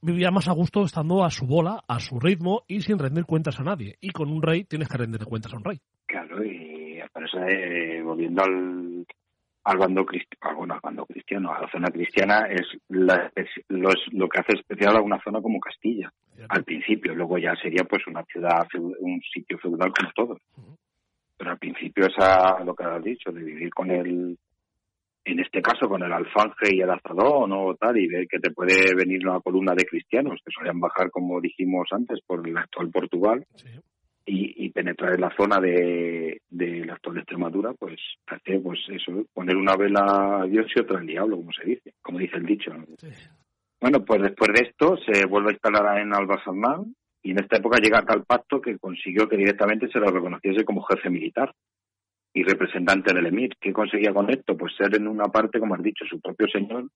vivía más a gusto estando a su bola, a su ritmo y sin rendir cuentas a nadie. Y con un rey tienes que rendir cuentas a un rey. Claro, y por eso, eh, volviendo al, al bando cristiano, bueno, al bando cristiano, a la zona cristiana, es, la, es lo, es lo que hace especial a una zona como Castilla, ¿Cierto? al principio. Luego ya sería pues una ciudad, un sitio feudal como todos. Uh -huh. Pero al principio esa, lo que has dicho, de vivir con el en este caso con el alfanje y el azadón o tal, y ver que te puede venir una columna de cristianos que solían bajar, como dijimos antes, por el actual Portugal sí. y, y, penetrar en la zona de, de la actual Extremadura, pues hace pues eso, poner una vela a Dios y otra al diablo, como se dice, como dice el dicho. Sí. Bueno, pues después de esto se vuelve a instalar en Albasamán y en esta época llega a tal pacto que consiguió que directamente se lo reconociese como jefe militar y representante del emir. ¿Qué conseguía con esto? Pues ser en una parte, como has dicho, su propio señor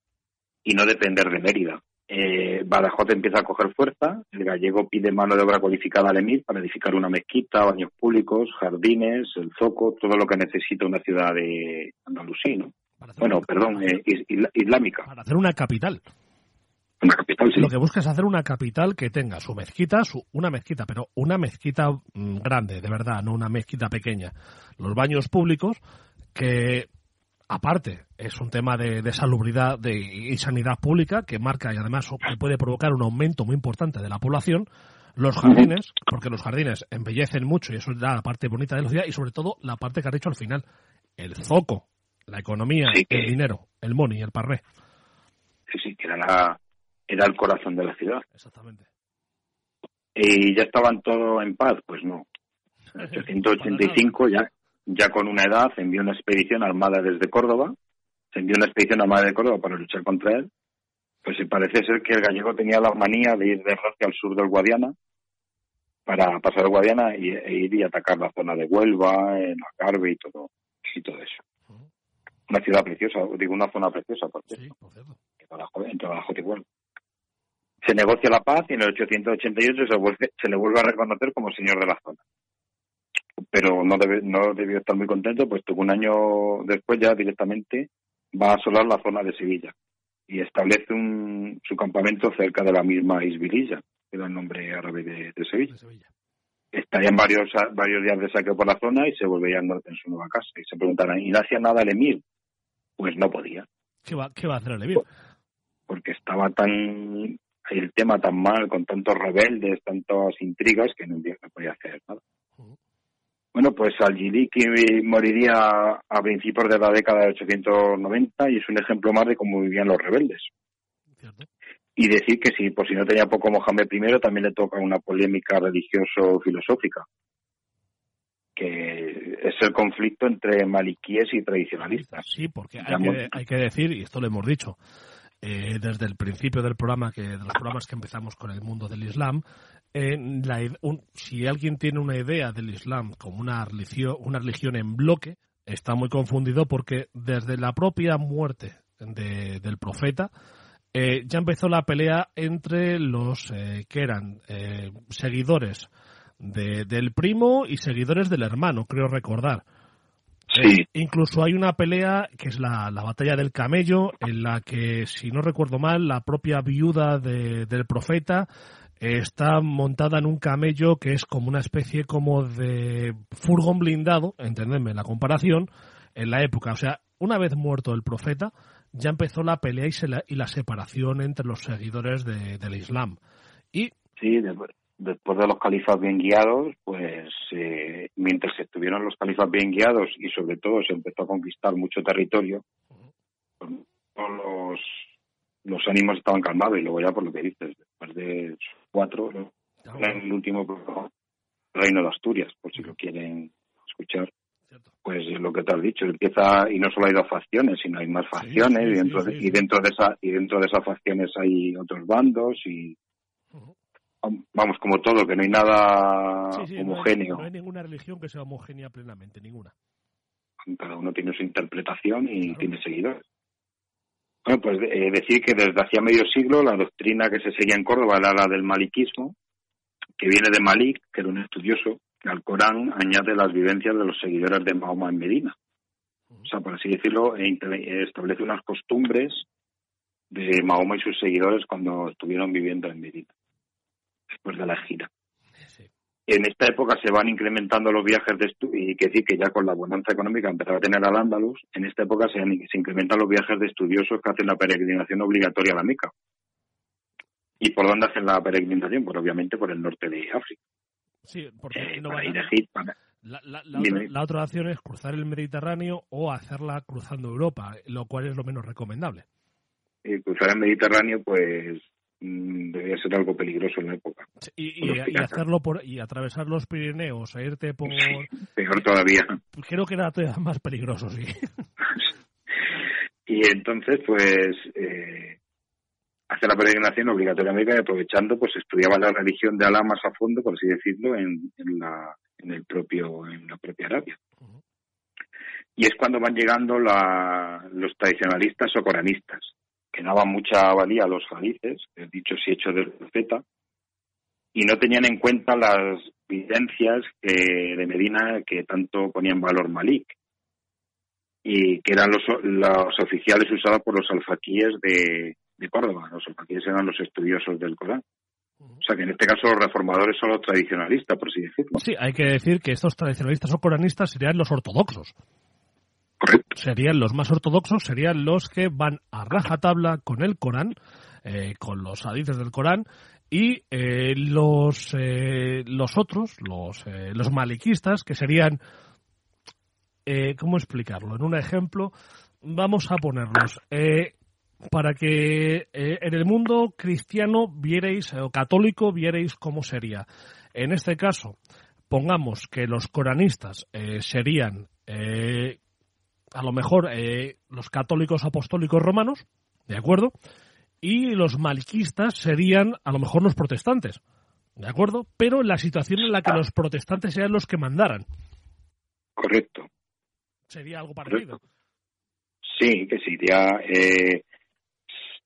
y no depender de Mérida. Eh, Badajoz empieza a coger fuerza, el gallego pide mano de obra cualificada al emir para edificar una mezquita, baños públicos, jardines, el zoco, todo lo que necesita una ciudad de Andalusí, ¿no? Bueno, una, perdón, eh, islámica. Para hacer una capital. Una capital, sí. Lo que busca es hacer una capital que tenga su mezquita, su, una mezquita, pero una mezquita mmm, grande, de verdad, no una mezquita pequeña. Los baños públicos, que aparte es un tema de, de salubridad de, y sanidad pública, que marca y además que puede provocar un aumento muy importante de la población. Los jardines, porque los jardines embellecen mucho y eso da la parte bonita de la ciudad y sobre todo la parte que has dicho al final, el zoco, la economía, sí, el dinero, el money, el parré. Sí, sí, que era la, era el corazón de la ciudad. Exactamente. ¿Y ya estaban todos en paz? Pues no. En 885 ya, ya con una edad envió una expedición armada desde Córdoba, se envió una expedición armada de Córdoba para luchar contra él, pues parece ser que el gallego tenía la manía de ir de hacia al sur del Guadiana para pasar el Guadiana y, e ir y atacar la zona de Huelva, en Algarve y todo, y todo eso. Uh -huh. Una ciudad preciosa, digo una zona preciosa, por cierto. Sí, por cierto. Huelva se negocia la paz y en el 888 se, vuelve, se le vuelve a reconocer como señor de la zona. Pero no, debe, no debió estar muy contento, pues tuvo un año después ya directamente va a asolar la zona de Sevilla y establece un, su campamento cerca de la misma Isbililla, que era el nombre árabe de, de Sevilla. De Sevilla. Estarían varios, varios días de saqueo por la zona y se volvería al norte en su nueva casa. Y se preguntarán, ¿y no hacía nada el emir? Pues no podía. ¿Qué va, qué va a hacer el emir? Porque estaba tan el tema tan mal, con tantos rebeldes, tantas intrigas, que no, no podía hacer nada. Bueno, pues Al-Jiliki moriría a principios de la década de 890 y es un ejemplo más de cómo vivían los rebeldes. ¿Cierto? Y decir que si, por si no tenía poco Mohamed I, también le toca una polémica religioso-filosófica, que es el conflicto entre maliquíes y tradicionalistas. Sí, porque hay que, hay que decir, y esto lo hemos dicho, eh, desde el principio del programa, que de los programas que empezamos con el mundo del Islam, eh, la, si alguien tiene una idea del Islam como una religión, una religión en bloque, está muy confundido porque desde la propia muerte de, del profeta eh, ya empezó la pelea entre los eh, que eran seguidores de, del primo y seguidores del hermano, creo recordar. Sí. Eh, incluso hay una pelea que es la, la, batalla del camello, en la que, si no recuerdo mal, la propia viuda de, del profeta eh, está montada en un camello que es como una especie como de furgón blindado, entendedme la comparación, en la época. O sea, una vez muerto el profeta, ya empezó la pelea y, se la, y la separación entre los seguidores de, del Islam. Y Sí, después, después de los califas bien guiados, pues eh, mientras estuvieron los califas bien guiados y sobre todo se empezó a conquistar mucho territorio, pues, los, los ánimos estaban calmados. Y luego ya por lo que dices, después de cuatro, en el último Reino de Asturias, por si lo quieren escuchar. Pues lo que te has dicho, empieza y no solo hay dos facciones, sino hay más facciones y dentro de, y dentro de esa y dentro de esas facciones hay otros bandos y vamos como todo que no hay nada homogéneo. No hay, ninguna religión que sea homogénea plenamente, ninguna. Cada uno tiene su interpretación y tiene seguidores. Bueno, pues eh, decir que desde hacía medio siglo la doctrina que se seguía en Córdoba era la del maliquismo, que viene de Malik, que era un estudioso, que al Corán añade las vivencias de los seguidores de Mahoma en Medina. O sea, por así decirlo, e establece unas costumbres de Mahoma y sus seguidores cuando estuvieron viviendo en Medina, después de la gira. En esta época se van incrementando los viajes de estudio, y que decir que ya con la bonanza económica empezaba a tener al Andalus, en esta época se, se incrementan los viajes de estudiosos que hacen la peregrinación obligatoria a la Meca. ¿Y por dónde hacen la peregrinación? Pues obviamente por el norte de África. Sí, porque eh, no ir a Egipto. La, otra, la, otra, opción es cruzar el Mediterráneo o hacerla cruzando Europa, lo cual es lo menos recomendable. Y cruzar el Mediterráneo, pues debía ser algo peligroso en la época. y, y, hacerlo por y atravesar los Pirineos e irte por peor todavía. Creo que era más peligroso, sí. y entonces, pues eh, hacer la peregrinación obligatoriamente y aprovechando pues estudiaba la religión de Alá más a fondo por así decirlo en, en la en el propio en la propia Arabia y es cuando van llegando la, los tradicionalistas o coranistas que daban mucha valía a los jalices dichos y hechos del profeta y no tenían en cuenta las vivencias de Medina que tanto ponían valor Malik y que eran los, los oficiales usados por los alfaquíes de, de Córdoba. Los alfaquíes eran los estudiosos del Corán. O sea que en este caso los reformadores son los tradicionalistas, por así decirlo. Sí, hay que decir que estos tradicionalistas o coranistas serían los ortodoxos. Serían los más ortodoxos, serían los que van a rajatabla con el Corán, eh, con los hadices del Corán, y eh, los, eh, los otros, los, los maliquistas, que serían, ¿cómo explicarlo? En un ejemplo, vamos a ponerlos para que en el mundo cristiano vierais, o católico, vierais cómo sería. En este caso, pongamos que los coranistas eh, serían, a lo mejor, los católicos apostólicos romanos, ¿de acuerdo? Y los maliquistas serían, a lo mejor, los protestantes, ¿de acuerdo? Pero en la situación en la que los protestantes sean los que mandaran. Correcto. Sería algo parecido. Sí, que sería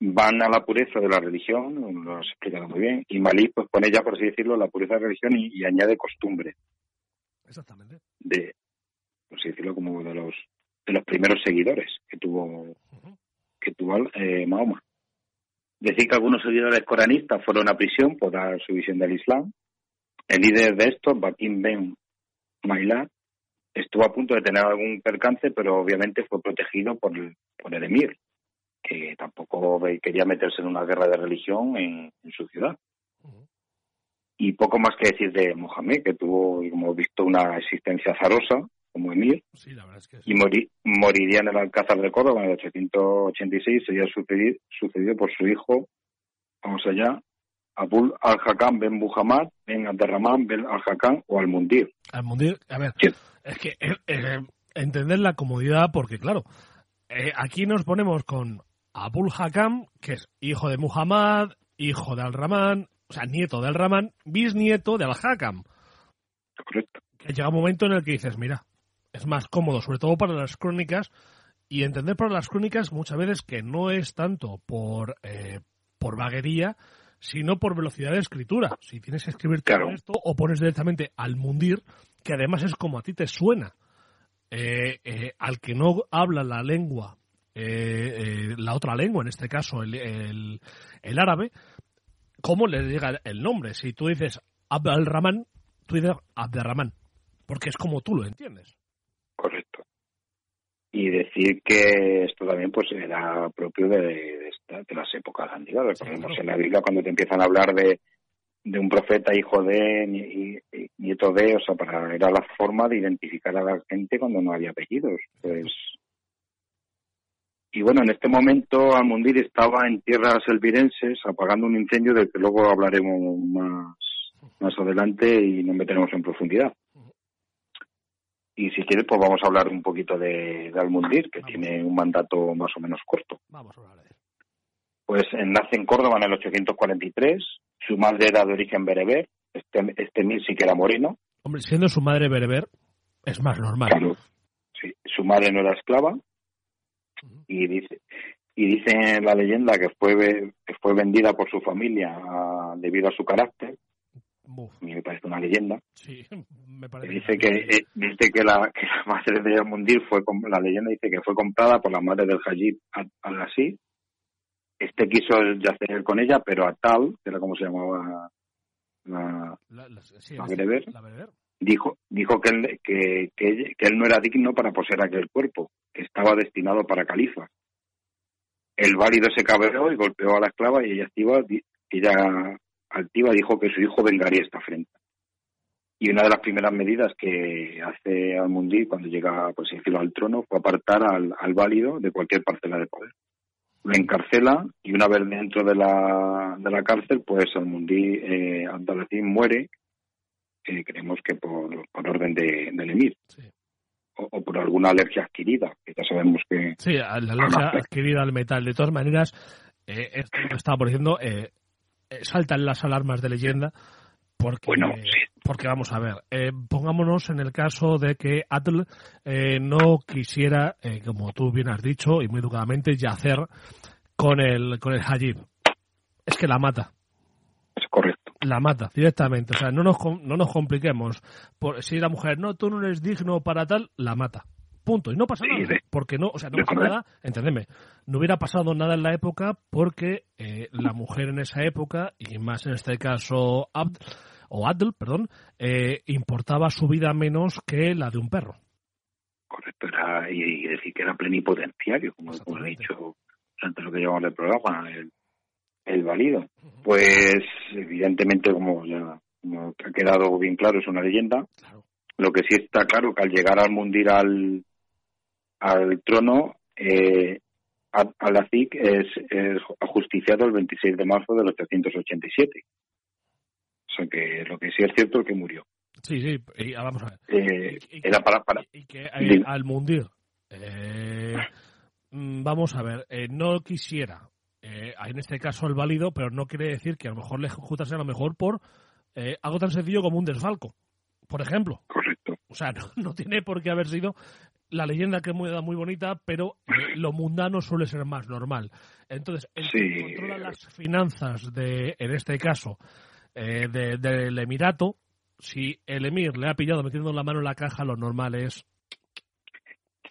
van a la pureza de la religión, lo has explicado muy bien, y Malí pues pone ya, por así decirlo, la pureza de la religión y, añade costumbre. Exactamente. De, por así decirlo, como de los de los primeros seguidores que tuvo que tuvo eh, Mahoma. Decir que algunos seguidores coranistas fueron a prisión por dar su visión del Islam. El líder de estos, Bakim Ben Mailat, estuvo a punto de tener algún percance, pero obviamente fue protegido por por el emir, que tampoco quería meterse en una guerra de religión en, su ciudad. Y poco más que decir de Mohamed, que tuvo, como hemos visto, una existencia azarosa como emir, y moriría en el Alcázar de Córdoba en el 886, sería sucedido, sucedido por su hijo, vamos allá, Abul al-Hakam ben Muhammad ben Abderrahman ben al-Hakam o al-Mundir. Al-Mundir, a ver, es que eh, eh, entender la comodidad, porque claro, eh, aquí nos ponemos con Abul Hakam, que es hijo de Muhammad, hijo de Al-Rahman, o sea, nieto de Al-Rahman, bisnieto de Al-Hakam. Correcto. Que llega un momento en el que dices, mira, es más cómodo, sobre todo para las crónicas, y entender para las crónicas muchas veces que no es tanto por, eh, por vaguería, sino por velocidad de escritura. Si tienes que escribir todo esto, o pones directamente al mundir, que además es como a ti te suena. Eh, eh, al que no habla la lengua eh, la otra lengua, en este caso el, el, árabe, ¿cómo le llega el nombre? Si tú dices Abdelrahman, tú dices Abdelrahman, porque es como tú lo entiendes. Y decir que esto también pues era propio de, de, las épocas antiguas. Recordemos en la Biblia cuando te empiezan a hablar de, de un profeta, hijo de, y, nieto de, o sea, para, era la forma de identificar a la gente cuando no había apellidos. Pues, y bueno, en este momento Almundir estaba en tierras elvirenses apagando un incendio del que luego hablaremos más, más adelante y nos meteremos en profundidad. Y si quieres, pues vamos a hablar un poquito de, Almundir, que tiene un mandato más o menos corto. Vamos a hablar de Pues nace en Córdoba en el 843, su madre era de origen bereber, este, este mil sí que era moreno. Hombre, siendo su madre bereber, es más normal. Claro, sí. Su madre no era esclava y dice y dice la leyenda que fue que fue vendida por su familia debido a su carácter. Me parece una leyenda. Sí, me parece. Dice que, eh, dice que la, que la madre de Mundir fue la leyenda dice que fue comprada por la madre del Hajib al-Así este quiso yacer con ella, pero a tal, que era como se llamaba la, la, bereber, dijo, dijo que él, que, que, él no era digno para poseer aquel cuerpo, que estaba destinado para califa. El válido se cabreó y golpeó a la esclava y ella activa, ella altiva dijo que su hijo vengaría esta afrenta. Y una de las primeras medidas que hace Al-Mundi cuando llega pues, al trono fue apartar al, al válido de cualquier parcela de poder lo encarcela y una vez dentro de la, de la cárcel, pues Almundí eh, muere, eh, creemos que por, orden de, del emir. O, por alguna alergia adquirida, que ya sabemos que... Sí, la alergia adquirida al metal. De todas maneras, eh, esto que estaba diciendo, eh, eh, saltan las alarmas de leyenda porque, bueno, porque vamos a ver, eh, pongámonos en el caso de que Atl eh, no quisiera, eh, como tú bien has dicho y muy educadamente, yacer con el con el Hajib. Es que la mata. Es correcto. La mata directamente. O sea, no nos, no nos compliquemos. Por, si la mujer, no, tú no eres digno para tal, la mata. Punto. Y no pasa nada. porque no, o sea, no pasa nada, entendeme, no hubiera pasado nada en la época porque la mujer en esa época, y más en este caso Abd, o Adl, perdón, eh, importaba su vida menos que la de un perro. Correcto, era, y, decir que era plenipotenciario, como hemos dicho antes lo que llamamos el programa, el, el válido. Pues evidentemente, como ya ha quedado bien claro, es una leyenda. Lo que sí está claro que al llegar al mundir al, trono, eh, Al-Aziz es, es ajusticiado el 26 de marzo de 887 que lo que sí es cierto es que murió. Sí, sí, y, ah, vamos a ver. Eh, era para, para. Y que eh, al mundir, eh, mm, vamos a ver, no quisiera, en este caso el válido, pero no quiere decir que a lo mejor le ejecutase a lo mejor por algo tan sencillo como un desfalco, por ejemplo. Correcto. O sea, no, tiene por qué haber sido la leyenda que es muy, muy bonita, pero lo mundano suele ser más normal. Entonces, el que controla las finanzas de, en este caso, eh, del Emirato, si el Emir le ha pillado metiendo la mano en la caja, lo normal es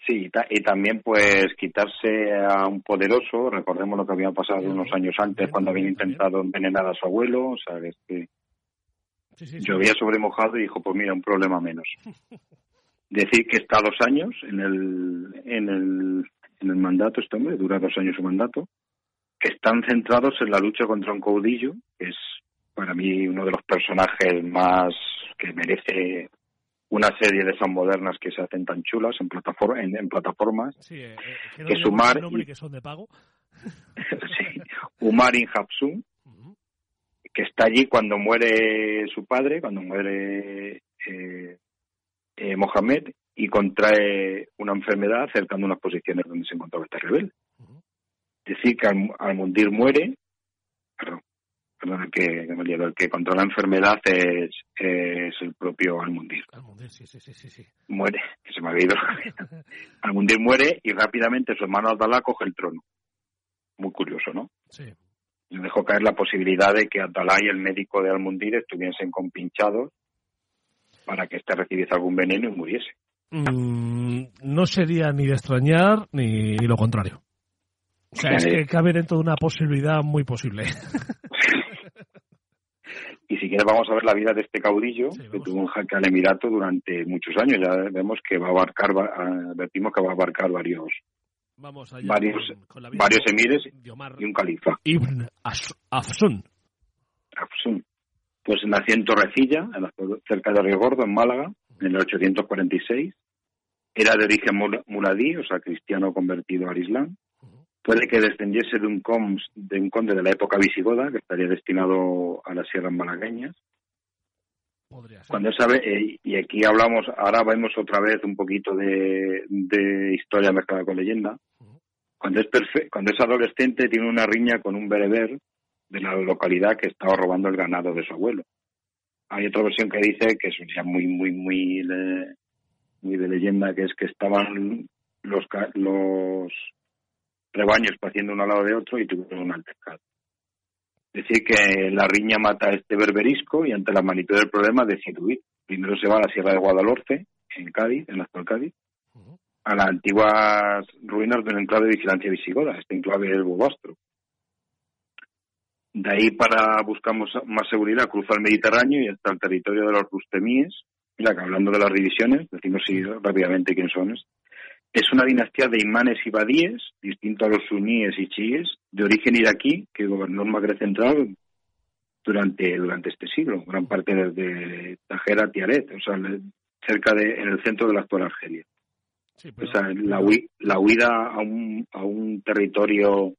Sí, y también pues quitarse a un poderoso, recordemos lo que había pasado unos años antes cuando habían intentado envenenar a su abuelo, o sea, es que llovía sobre mojado y dijo, pues mira, un problema menos. Decir que está dos años en el, en el, en el mandato, este hombre, dura dos años su mandato, que están centrados en la lucha contra un caudillo, que es para mí uno de los personajes más que merece una serie de esas modernas que se hacen tan chulas en, plataforma, en, plataformas sí, eh, eh, que, es Umar que son de pago. Sí, Umar Inhapsun que está allí cuando muere su padre cuando muere eh, eh, Mohamed y contrae una enfermedad cercando unas posiciones donde se encontraba este rebelde es decir que al, al mundir muere perdón perdón, el que, el que controla la enfermedad es, es el propio Almundir. Almundir, sí, sí, sí, sí. Muere, que se me ha ido. Almundir muere y rápidamente su hermano Abdalá coge el trono. Muy curioso, ¿no? Sí. Le dejó caer la posibilidad de que Abdalá y el médico de Almundir estuviesen compinchados para que éste recibiese algún veneno y muriese. Mm, no sería ni de extrañar ni lo contrario. O sea, es que cabe dentro de una posibilidad muy posible. y si quieres vamos a ver la vida de este caudillo que tuvo un jaque al Emirato durante muchos años. Ya vemos que va a abarcar, advertimos que va a abarcar varios varios, varios emires y un califa. Ibn Afsun. Afsun. Pues nació en Torrecilla, cerca de Río Gordo, en Málaga, en el 846. Era de origen muladí, o sea, cristiano convertido al Islam. Puede que descendiese de un, de un conde de la época visigoda, que estaría destinado a las sierras malagueñas. Cuando sabe, eh, y aquí hablamos, ahora vemos otra vez un poquito de, historia mezclada con leyenda. Cuando es cuando es adolescente tiene una riña con un bereber de la localidad que estaba robando el ganado de su abuelo. Hay otra versión que dice que es ya muy muy muy de, muy de leyenda que es que estaban los los rebaños haciendo uno al lado de otro y tuvieron un altercado. Es decir, que la riña mata a este berberisco y ante la magnitud del problema decide huir. Primero se va a la Sierra de Guadalhorce, en Cádiz, en la actual Cádiz, a las antiguas ruinas de un enclave de vigilancia visigoda. Este enclave es Bobastro. De ahí para buscar más seguridad cruza el Mediterráneo y hasta el territorio de los rustemíes. Mira, que hablando de las divisiones, decimos sí, rápidamente quiénes son. Es una dinastía de imanes y badíes, distinto a los suníes y chiíes, de origen iraquí, que gobernó el Magreb Central durante, durante este siglo, gran parte desde Tajera a Tiaret, o sea, cerca de, en el centro de la actual Argelia. o sea, la, la huida a un, a un territorio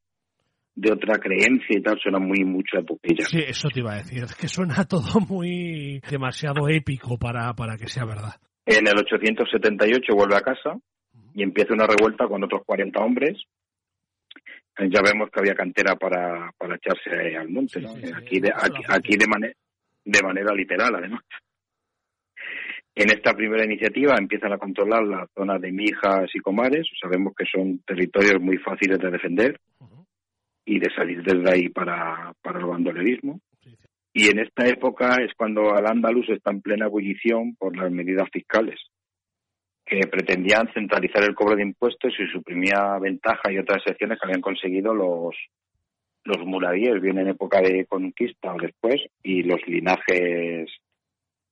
de otra creencia y tal suena muy mucho a epopeya. Sí, eso te iba a decir, es que suena todo muy demasiado épico para, para que sea verdad. En el 878 vuelve a casa, y empieza una revuelta con otros 40 hombres. Ya vemos que había cantera para, para echarse al monte, aquí de, aquí, de, manera de manera literal, además. En esta primera iniciativa empiezan a controlar la zona de Mijas y Comares, sabemos que son territorios muy fáciles de defender y de salir desde ahí para, para el bandolerismo. Y en esta época es cuando Al-Ándalus está en plena ebullición por las medidas fiscales que pretendían centralizar el cobro de impuestos y suprimía ventaja y otras secciones que habían conseguido los los muradíes, bien en época de conquista o después, y los linajes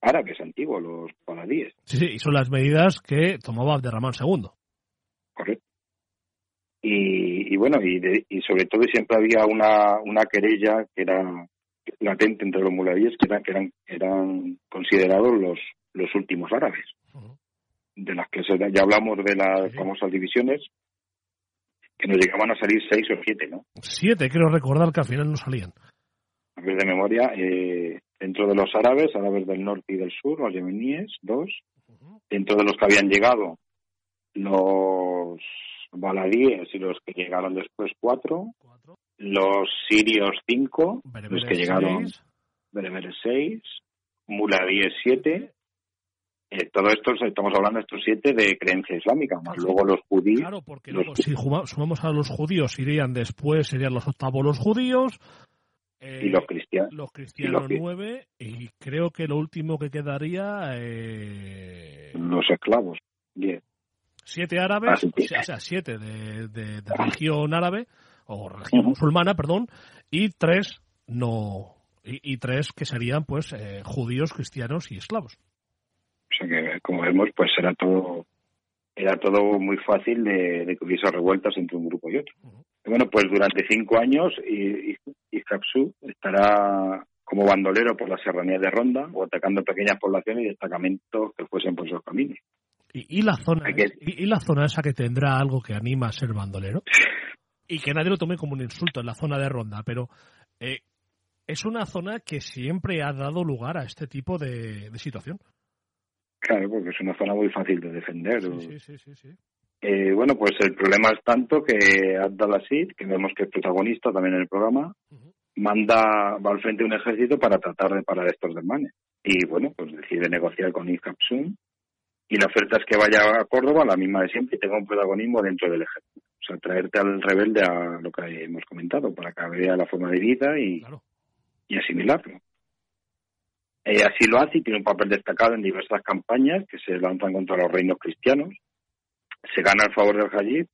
árabes antiguos, los paladíes. Sí, sí, y son las medidas que tomaba Abderramán II. Correcto. Y, y bueno, y, y sobre todo siempre había una, una querella que era latente entre los muladíes, que, eran que eran, eran considerados los, los últimos árabes de las que ya hablamos de las famosas divisiones, que nos llegaban a salir seis o siete, ¿no? Siete, quiero recordar que al final no salían. A ver de memoria, eh, dentro de los árabes, árabes del norte y del sur, los yemeníes, dos. Dentro de los que habían llegado, los baladíes y los que llegaron después, cuatro. Los sirios, cinco. los que llegaron, bereberes, seis. Muladíes, siete eh, todo esto estamos hablando estos siete de creencia islámica, más luego los judíos. Claro, porque si sumamos a los judíos, irían después, serían los octavos los judíos. Eh, y los cristianos. Los cristianos nueve, y creo que lo último que quedaría. Eh, los esclavos, diez. Siete árabes, o sea, siete de, de, religión árabe, o religión musulmana, perdón, y tres no. Y, tres que serían, pues, judíos, cristianos y esclavos sea que, como vemos, pues era todo era todo muy fácil de, que hubiese revueltas entre un grupo y otro. bueno, pues durante cinco años Iskapsu estará como bandolero por la serranía de Ronda o atacando pequeñas poblaciones y destacamentos que fuesen por esos caminos. ¿Y, la zona y, la zona esa que tendrá algo que anima a ser bandolero? y que nadie lo tome como un insulto en la zona de Ronda, pero eh, es una zona que siempre ha dado lugar a este tipo de situación. Claro, porque es una zona muy fácil de defender. Sí, sí, sí, eh, bueno, pues el problema es tanto que Abdalasid, que vemos que es protagonista también en el programa, manda, va al frente de un ejército para tratar de parar estos desmanes. Y bueno, pues decide negociar con Iskapsun y la oferta es que vaya a Córdoba, la misma de siempre, y tenga un protagonismo dentro del ejército. O sea, traerte al rebelde a lo que hemos comentado, para que vea la forma de vida y, y asimilarlo. Eh, así lo hace y tiene un papel destacado en diversas campañas que se lanzan contra los reinos cristianos. Se gana el favor del Hajib,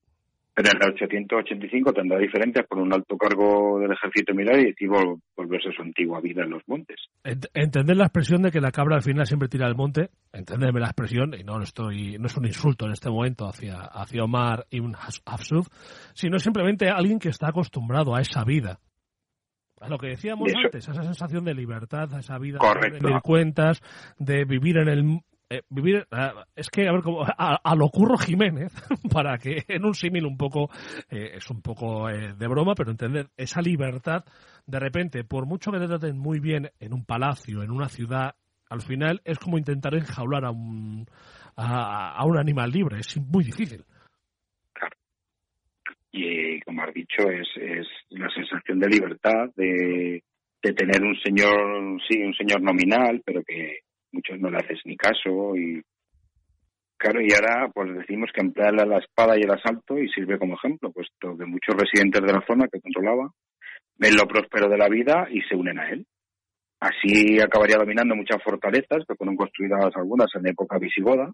pero en el 885 tendrá diferencias por un alto cargo del ejército militar y decide volverse a su antigua vida en los montes. Entender la expresión de que la cabra al final siempre tira al monte, entenderme la expresión, y no estoy, no es un insulto en este momento hacia, hacia Omar ibn Hafsuf, sino simplemente alguien que está acostumbrado a esa vida A lo que decíamos antes, esa sensación de libertad, esa vida Correcto. de cuentas, de vivir en el eh, vivir ah, es que a ver como a, lo curro Jiménez para que en un símil un poco eh, es un poco eh, de broma pero entender esa libertad de repente por mucho que te traten muy bien en un palacio en una ciudad al final es como intentar enjaular a un a, un animal libre es muy difícil. Claro. Y como has dicho es, es la sensación de libertad de, de tener un señor sí un señor nominal pero que muchos no le haces ni caso y claro y ahora pues decimos que emplear la espada y el asalto y sirve como ejemplo puesto que muchos residentes de la zona que controlaba ven lo próspero de la vida y se unen a él. Así acabaría dominando muchas fortalezas que fueron construidas algunas en época visigoda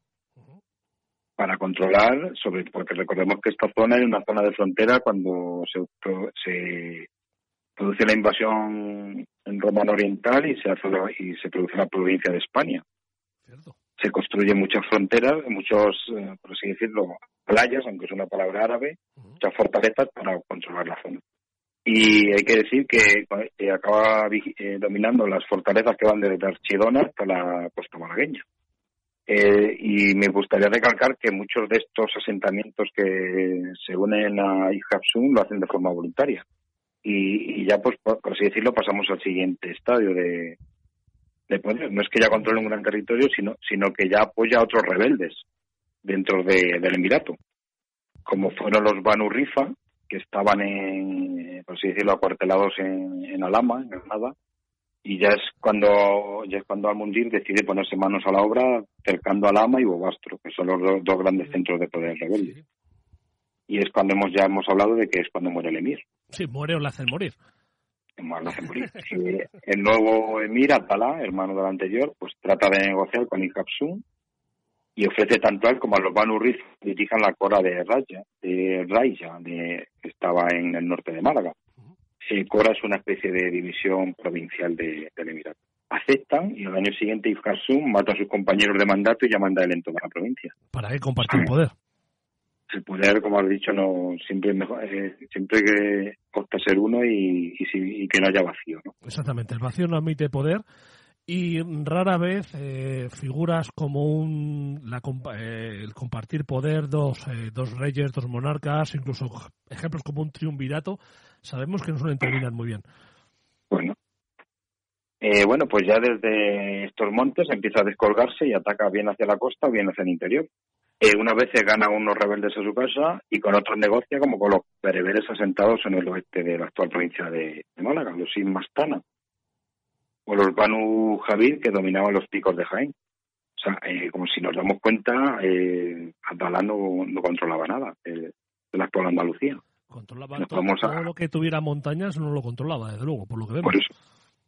para controlar sobre porque recordemos que esta zona es una zona de frontera cuando se, se produce la invasión en Roma Oriental y se hace y se produce la provincia de España. Se construyen muchas fronteras, muchos, eh, por así decirlo, playas, aunque es una palabra árabe, muchas fortalezas para controlar la zona. Y hay que decir que acaba eh, dominando las fortalezas que van desde Archidona hasta la costa malagueña. Eh, y me gustaría recalcar que muchos de estos asentamientos que se unen a Ijabsun lo hacen de forma voluntaria y, ya, pues, por, así decirlo, pasamos al siguiente estadio de, de poder. No es que ya controle un gran territorio, sino, sino que ya apoya a otros rebeldes dentro de, del Emirato, como fueron los Banu Rifa, que estaban, en, por así decirlo, acuartelados en, en Alama, en Granada, y ya es cuando ya es cuando Al-Mundir decide ponerse manos a la obra cercando a Alama y Bobastro, que son los dos, grandes centros de poder rebeldes. Y es cuando hemos ya hemos hablado de que es cuando muere el emir. Sí, muere o le hacen morir. el nuevo emir, Abdalá, hermano del anterior, pues trata de negociar con Ikapsun y ofrece tanto a él como a los Banu Riz que dirijan la cora de Raya, de Raya, de, que estaba en el norte de Málaga. El Cora es una especie de división provincial de, del Emirato. Aceptan y al año siguiente Ifkarsum mata a sus compañeros de mandato y ya manda él en toda la provincia. Para él compartir poder el poder, como has dicho, no siempre mejor, eh, siempre que opta ser uno y, y, que no haya vacío. ¿no? Exactamente, el vacío no admite poder y rara vez eh, figuras como un la, eh, el compartir poder dos, dos reyes, dos monarcas, incluso ejemplos como un triunvirato, sabemos que no suelen terminar muy bien. Bueno. bueno, pues ya desde estos montes empieza a descolgarse y ataca bien hacia la costa o bien hacia el interior. Eh, unas veces gana unos rebeldes a su casa y con otros negocia como con los bereberes asentados en el oeste de la actual provincia de, Málaga, los Mastana, o los Banu Javid que dominaban los picos de Jaén. O sea, eh, como si nos damos cuenta, eh, no, controlaba nada eh, de la actual Andalucía. Controlaba todo, lo que tuviera montañas, no lo controlaba, desde luego, por lo que vemos. Por eso.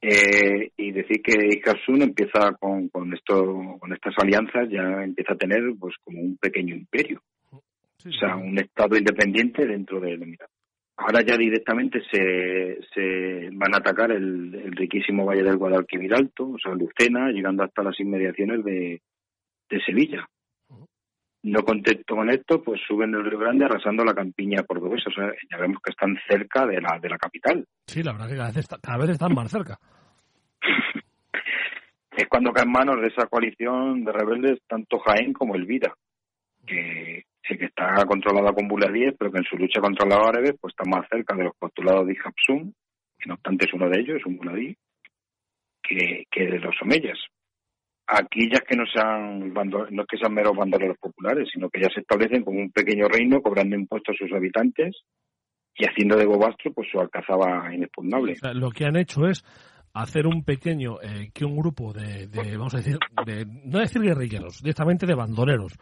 Eh, y decir que Ikazun empieza con, con, esto, con estas alianzas, ya empieza a tener pues como un pequeño imperio. o sea, un estado independiente dentro del Emirato. Ahora ya directamente se, se van a atacar el, riquísimo Valle del Guadalquivir Alto, o sea, Lucena, llegando hasta las inmediaciones de, de Sevilla. No contento con esto, pues suben el Río Grande arrasando la campiña cordobesa. O sea, ya vemos que están cerca de la, de la capital. Sí, la verdad que cada vez, cada vez están más cerca. es cuando caen manos de esa coalición de rebeldes tanto Jaén como Elvira, que sí que está controlada con Buladíes, pero que en su lucha contra los árabes pues está más cerca de los postulados de Ijapsum, que no obstante es uno de ellos, es un Buladí, que, que de los Omeyas. Aquí ya es que no sean no es que sean meros bandoleros populares, sino que ya se establecen como un pequeño reino cobrando impuestos a sus habitantes y haciendo de Bobastro pues su alcazaba inexpugnable. lo que han hecho es hacer un pequeño, eh, que un grupo de, vamos a decir, de, no decir guerrilleros, directamente de bandoleros,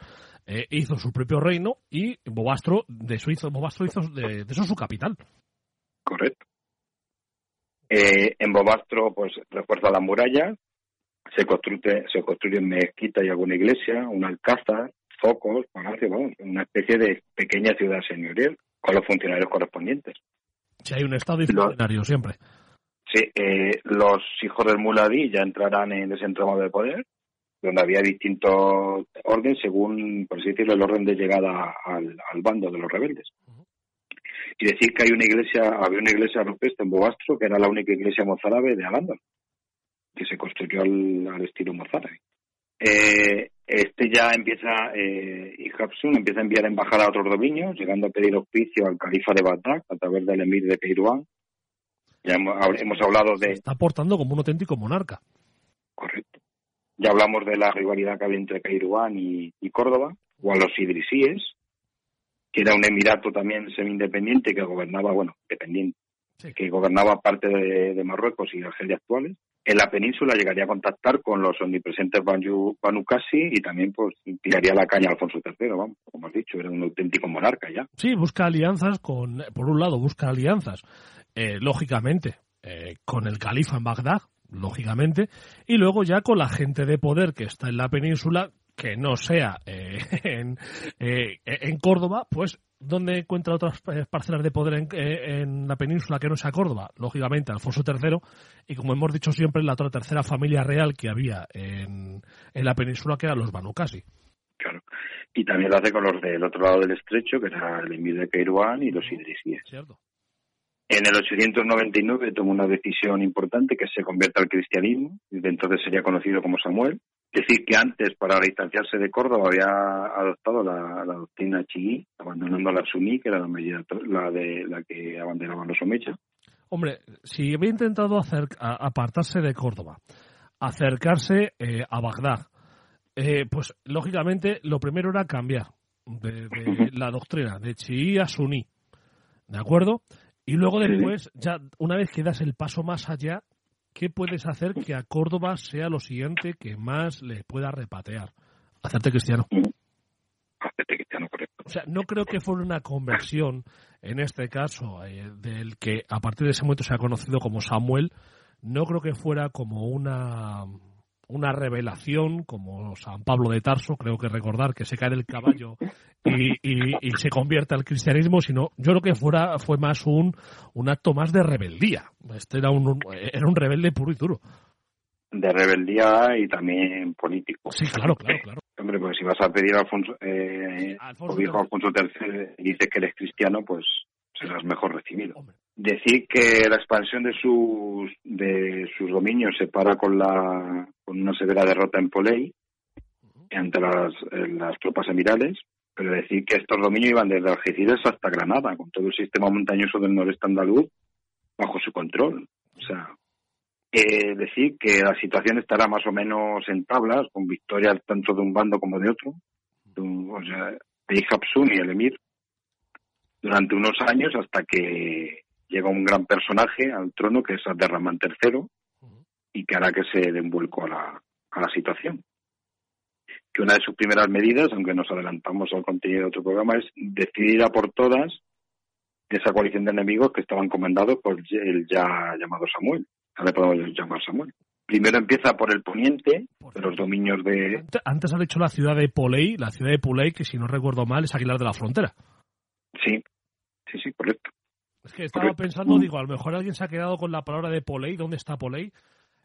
eh, hizo su propio reino y Bobastro de eso hizo, Bobastro hizo de, eso su capital. Correcto. Eh, en Bobastro pues refuerza la muralla, se construye, se construye mezquita y alguna iglesia, un alcázar, focos, palacio, una especie de pequeña ciudad señorial con los funcionarios correspondientes. Si hay un estado y funcionario siempre. Sí, eh, los hijos del Muladí ya entrarán en ese entramado de poder, donde había distintos órdenes según, por así decirlo, el orden de llegada al, bando de los rebeldes. Y decir que hay una iglesia, había una iglesia rupestre en Bobastro, que era la única iglesia mozárabe de al que se construyó al, estilo mozárabe. Eh, este ya empieza, eh, empieza a enviar embajada a otros dominios, llegando a pedir auspicio al califa de Bagdad a través del emir de Kairouan. Ya hemos, hemos hablado de... está portando como un auténtico monarca. Correcto. Ya hablamos de la rivalidad que había entre Kairouan y, Córdoba, o a los idrisíes, que era un emirato también semi-independiente que gobernaba, bueno, dependiente, que gobernaba parte de, Marruecos y Argelia actuales. En la península llegaría a contactar con los omnipresentes Banu, Banu y también pues tiraría la caña a Alfonso III, vamos, como has dicho, era un auténtico monarca ya. Sí, busca alianzas con, por un lado, busca alianzas, eh, lógicamente, eh, con el califa en Bagdad, lógicamente, y luego ya con la gente de poder que está en la península, que no sea eh, en, eh, en, Córdoba, pues ¿dónde encuentra otras eh, parcelas de poder en, la península que no sea Córdoba? Lógicamente, Alfonso III, y como hemos dicho siempre, la otra tercera familia real que había en, en la península, que eran los Banucasi. Claro. Y también lo hace con los del otro lado del estrecho, que era el emir de Kairouan y los idrisíes. Cierto. En el 899 tomó una decisión importante que se convierte al cristianismo, y entonces sería conocido como Samuel. Decir que antes, para distanciarse de Córdoba, había adoptado la, doctrina chií, abandonando la suní, que era la, medida, la, de, la que abanderaban los omechas. Hombre, si había intentado hacer, apartarse de Córdoba, acercarse eh, a Bagdad, eh, pues lógicamente lo primero era cambiar de, de la doctrina de chií a suní. ¿De acuerdo? Y luego después, ya una vez que das el paso más allá, ¿qué puedes hacer que a Córdoba sea lo siguiente que más le pueda repatear? Hacerte cristiano. Hacerte cristiano, correcto. O sea, no creo que fuera una conversión, en este caso, eh, del que a partir de ese momento se ha conocido como Samuel, no creo que fuera como una una revelación como San Pablo de Tarso, creo que recordar que se cae del caballo y, y, se convierte al cristianismo, sino yo creo que fuera fue más un, un acto más de rebeldía. Este era un, era un rebelde puro y duro. De rebeldía y también político. Sí, claro, claro, claro. Hombre, pues si vas a pedir a Alfonso, eh, Alfonso, Alfonso III y dices que eres cristiano, pues serás mejor recibido. Decir que la expansión de sus de sus dominios se para con la con una severa derrota en Polei ante las, las tropas emirales, pero decir que estos dominios iban desde Algeciras hasta Granada, con todo el sistema montañoso del noreste andaluz bajo su control. O sea, eh, decir que la situación estará más o menos en tablas, con victorias tanto de un bando como de otro. O sea, de y el emir durante unos años hasta que llega un gran personaje al trono que es Abderramán III y que hará que se dé un vuelco a la, a la situación. Que una de sus primeras medidas, aunque nos adelantamos al contenido de otro programa, es decidir a por todas esa coalición de enemigos que estaban comandados por el ya llamado Samuel. Ahora podemos llamar Samuel. Primero empieza por el poniente, de los dominios de... Antes ha dicho la ciudad de Polei, la ciudad de Polei, que si no recuerdo mal es Aguilar de la Frontera. Sí, correcto. Es que estaba pensando, digo, a lo mejor alguien se ha quedado con la palabra de Polei. ¿Dónde está Polei?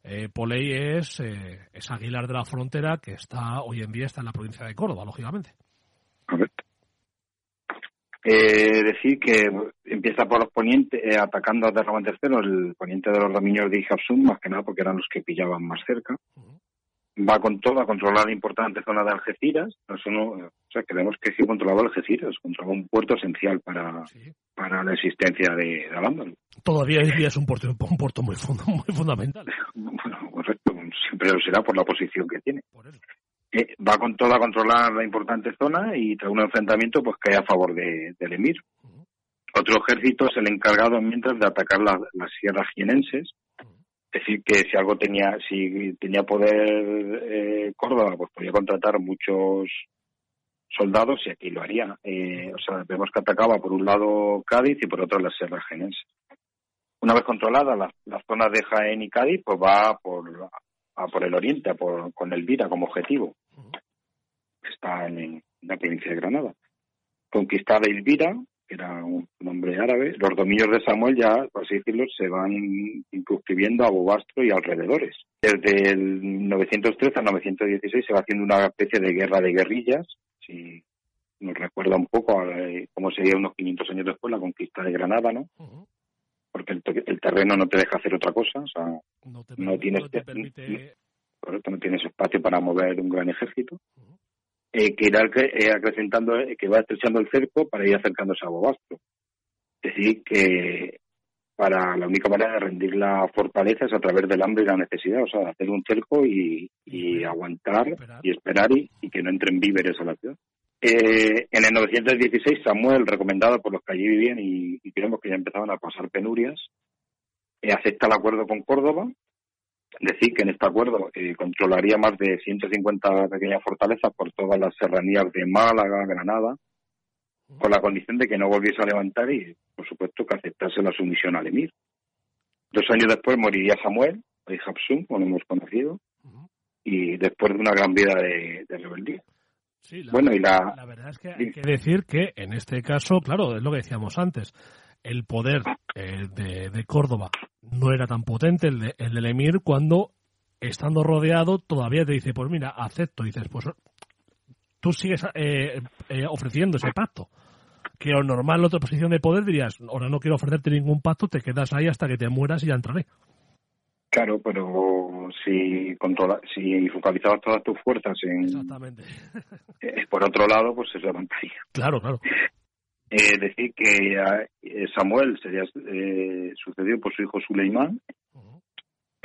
Eh, Polei es, eh, es Aguilar de la Frontera, que está hoy en día está en la provincia de Córdoba, lógicamente. Correcto. Eh, decir que empieza por los ponientes, eh, atacando a Derramán III, el poniente de los dominios de Ijabsum, más que nada porque eran los que pillaban más cerca va con todo a controlar la importante zona de Algeciras. Eso no, o sea, creemos que sí controlaba Algeciras, controlaba un puerto esencial para, para la existencia de, de Todavía hoy día es un puerto, un puerto muy, muy fundamental. bueno, correcto, siempre lo será por la posición que tiene. Eh, va con todo a controlar la importante zona y tras un enfrentamiento pues cae a favor de, del emir. Otro ejército es el encargado mientras de atacar las sierras jienenses decir que si algo tenía, si tenía poder eh, Córdoba, pues podía contratar muchos soldados y aquí lo haría. Eh, o sea, vemos que atacaba por un lado Cádiz y por otro la Sierra Genense. Una vez controlada la, la zona de Jaén y Cádiz, pues va por, a por el oriente, por, con Elvira como objetivo. Está en, la provincia de Granada. Conquistada Elvira, que era un nombre árabe, los dominios de Samuel ya, por así decirlo, se van incurriendo a Bobastro y alrededores. Desde el 913 al 916 se va haciendo una especie de guerra de guerrillas, si nos recuerda un poco a eh, cómo sería unos 500 años después la conquista de Granada, ¿no? Porque el, terreno no te deja hacer otra cosa, o sea, no, tienes, no tienes espacio para mover un gran ejército. Eh, que irá eh, acrecentando, eh, que va estrechando el cerco para ir acercándose a Bobastro. Es decir, que para la única manera de rendir la fortaleza es a través del hambre y la necesidad, o sea, hacer un cerco y, aguantar y esperar y, que no entren víveres a la ciudad. Eh, en el 916, Samuel, recomendado por los que allí vivían y, y creemos que ya empezaban a pasar penurias, eh, acepta el acuerdo con Córdoba, decir que en este acuerdo eh, controlaría más de 150 pequeñas fortalezas por todas las serranías de Málaga, Granada, con la condición de que no volviese a levantar y, por supuesto, que aceptase la sumisión al emir. Dos años después moriría Samuel, rey Habsum, como lo hemos conocido, y después de una gran vida de, rebeldía. bueno, y la... la verdad es que hay que decir que en este caso, claro, es lo que decíamos antes, el poder eh, de, Córdoba no era tan potente, el, el del emir, cuando estando rodeado todavía te dice, pues mira, acepto, y dices, pues tú sigues eh, eh, ofreciendo ese pacto. Que lo normal en otra posición de poder dirías, ahora no quiero ofrecerte ningún pacto, te quedas ahí hasta que te mueras y ya entraré. Claro, pero si controla, si focalizabas todas tus fuerzas en... Exactamente. Eh, por otro lado, pues se levantaría. Claro, claro. Eh, decir que Samuel sería sucedido por su hijo Suleimán,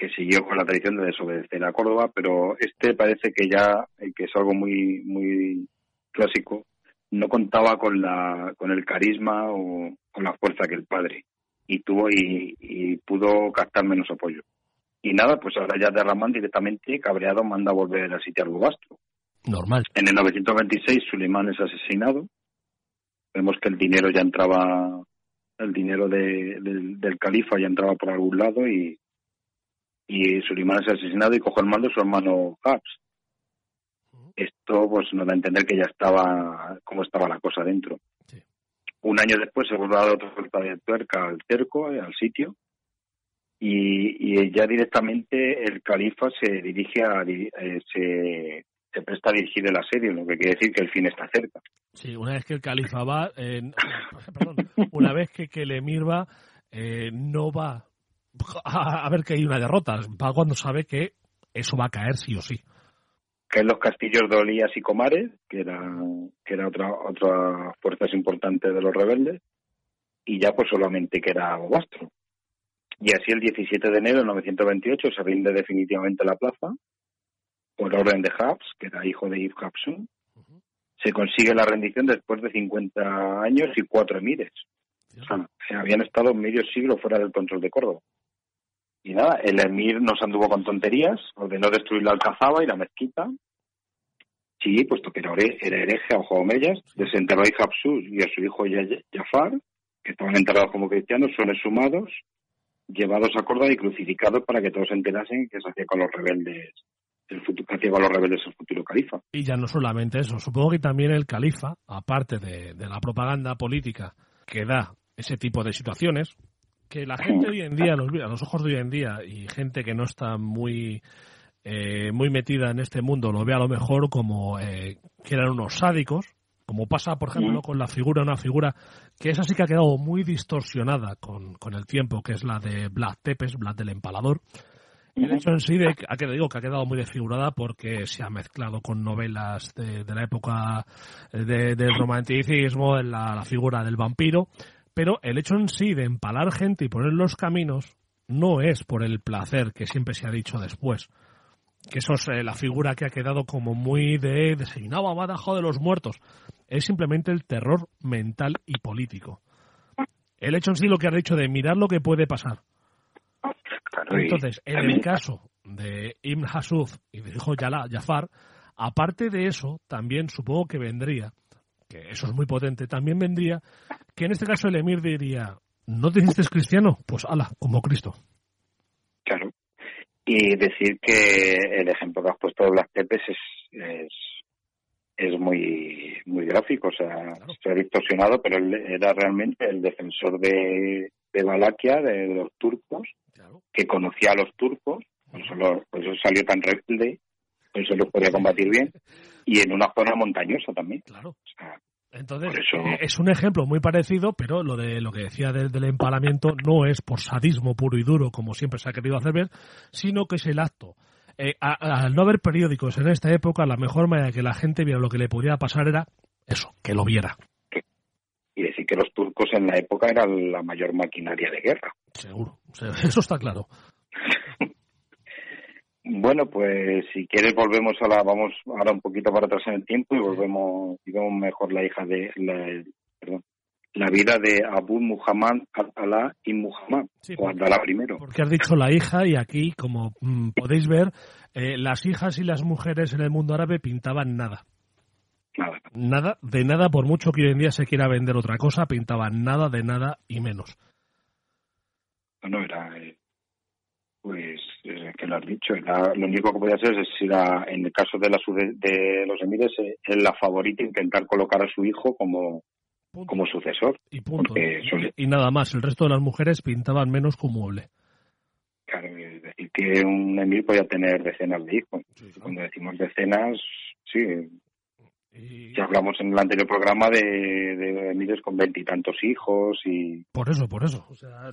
que siguió con la tradición de desobedecer a Córdoba, pero este parece que ya, eh, que es algo muy, muy clásico, no contaba con la, con el carisma o con la fuerza que el padre y tuvo y, pudo captar menos apoyo. Y nada, pues ahora ya derraman directamente, cabreado, manda a volver a sitiar Bubastro. Normal. En el 926 Suleiman es asesinado. Vemos que el dinero ya entraba, el dinero del, del califa ya entraba por algún lado y, y Suleiman es asesinado y coge el mando su hermano Habs. Esto pues nos da a entender que ya estaba cómo estaba la cosa dentro. Un año después se vuelve a dar otra vuelta de tuerca al cerco, eh, al sitio, y, ya directamente el califa se dirige a eh, se, se, presta a dirigir el asedio, lo que quiere decir que el fin está cerca. Sí, una vez que el califa va, perdón, una vez que, que el emir va, eh, no va a, ver que hay una derrota. Va cuando sabe que eso va a caer sí o sí. Que en los castillos de Olías y Comares, que era, que era otra, otra fuerzas importantes de los rebeldes, y ya pues solamente que era Bobastro. Y así el 17 de enero de 928 se rinde definitivamente la plaza por orden de Habs, que era hijo de Ibn Habsum. Se consigue la rendición después de 50 años y cuatro emires. O sea, habían estado medio siglo fuera del control de Córdoba. Y nada, el emir nos anduvo con tonterías, ordenó destruir la alcazaba y la mezquita. Sí, puesto que era, hereje a ojo mellas, desenterró a Hapsus y a su hijo Jafar, que estaban enterrados como cristianos, son exhumados, llevados a Córdoba y crucificados para que todos se enterasen que se hacía con los rebeldes el futuro, hacía con los rebeldes el futuro califa. Y ya no solamente eso, supongo que también el califa, aparte de la propaganda política que da ese tipo de situaciones, que la gente hoy en día, a los ojos de hoy en día, y gente que no está muy, eh, muy metida en este mundo, lo ve a lo mejor como eh, que eran unos sádicos, como pasa, por ejemplo, con la figura, una figura que esa sí que ha quedado muy distorsionada con, con el tiempo, que es la de Vlad Tepes, Vlad del Empalador. Y de hecho en sí, de, que digo que ha quedado muy desfigurada porque se ha mezclado con novelas de, la época del romanticismo, en la figura del vampiro, pero el hecho en sí de empalar gente y poner los caminos no es por el placer que siempre se ha dicho después. Que eso es eh, la figura que ha quedado como muy de designado a Badajo de los muertos. Es simplemente el terror mental y político. El hecho en sí lo que ha dicho de mirar lo que puede pasar. Entonces, en el caso de Ibn Hasuf y de hijo Jafar, aparte de eso, también supongo que vendría, que eso es muy potente, también vendría que en este caso el emir diría, ¿no te dices cristiano? Pues ala, como Cristo. Claro. Y decir que el ejemplo que has puesto de Blas Tepes es, es, muy muy gráfico, o sea, se ha distorsionado, pero él era realmente el defensor de, de Valaquia, de, los turcos, que conocía a los turcos, por eso, salió tan rebelde, por eso los podía combatir bien, y en una zona montañosa también. Claro. Entonces, eh, es un ejemplo muy parecido, pero lo de lo que decía del empalamiento no es por sadismo puro y duro, como siempre se ha querido hacer ver, sino que es el acto. Eh, al no haber periódicos en esta época, la mejor manera de que la gente viera lo que le podía pasar era eso, que lo viera. Que los turcos en la época eran la mayor maquinaria de guerra. Seguro, eso está claro. Bueno, pues si quieres volvemos a la, vamos ahora un poquito para atrás en el tiempo y volvemos y vemos mejor la hija de, la, perdón, la vida de Abu Muhammad al-Alá y Muhammad, o Abdalá primero. Porque has dicho la hija y aquí, como mm, podéis ver, eh, las hijas y las mujeres en el mundo árabe pintaban nada. Nada. Nada, de nada, por mucho que hoy en día se quiera vender otra cosa, pintaban nada, de nada y menos. No, era, eh, pues eh, que lo has dicho, lo único que podía hacer es, si en el caso de, la, de los emires, es eh, la favorita intentar colocar a su hijo como, como sucesor. Y punto. Y, nada más, el resto de las mujeres pintaban menos como mueble. Claro, es decir, que un emir podía tener decenas de hijos. Cuando decimos decenas, sí. Ya hablamos en el anterior programa de, de emires con veintitantos hijos y... Por eso, por eso. O sea,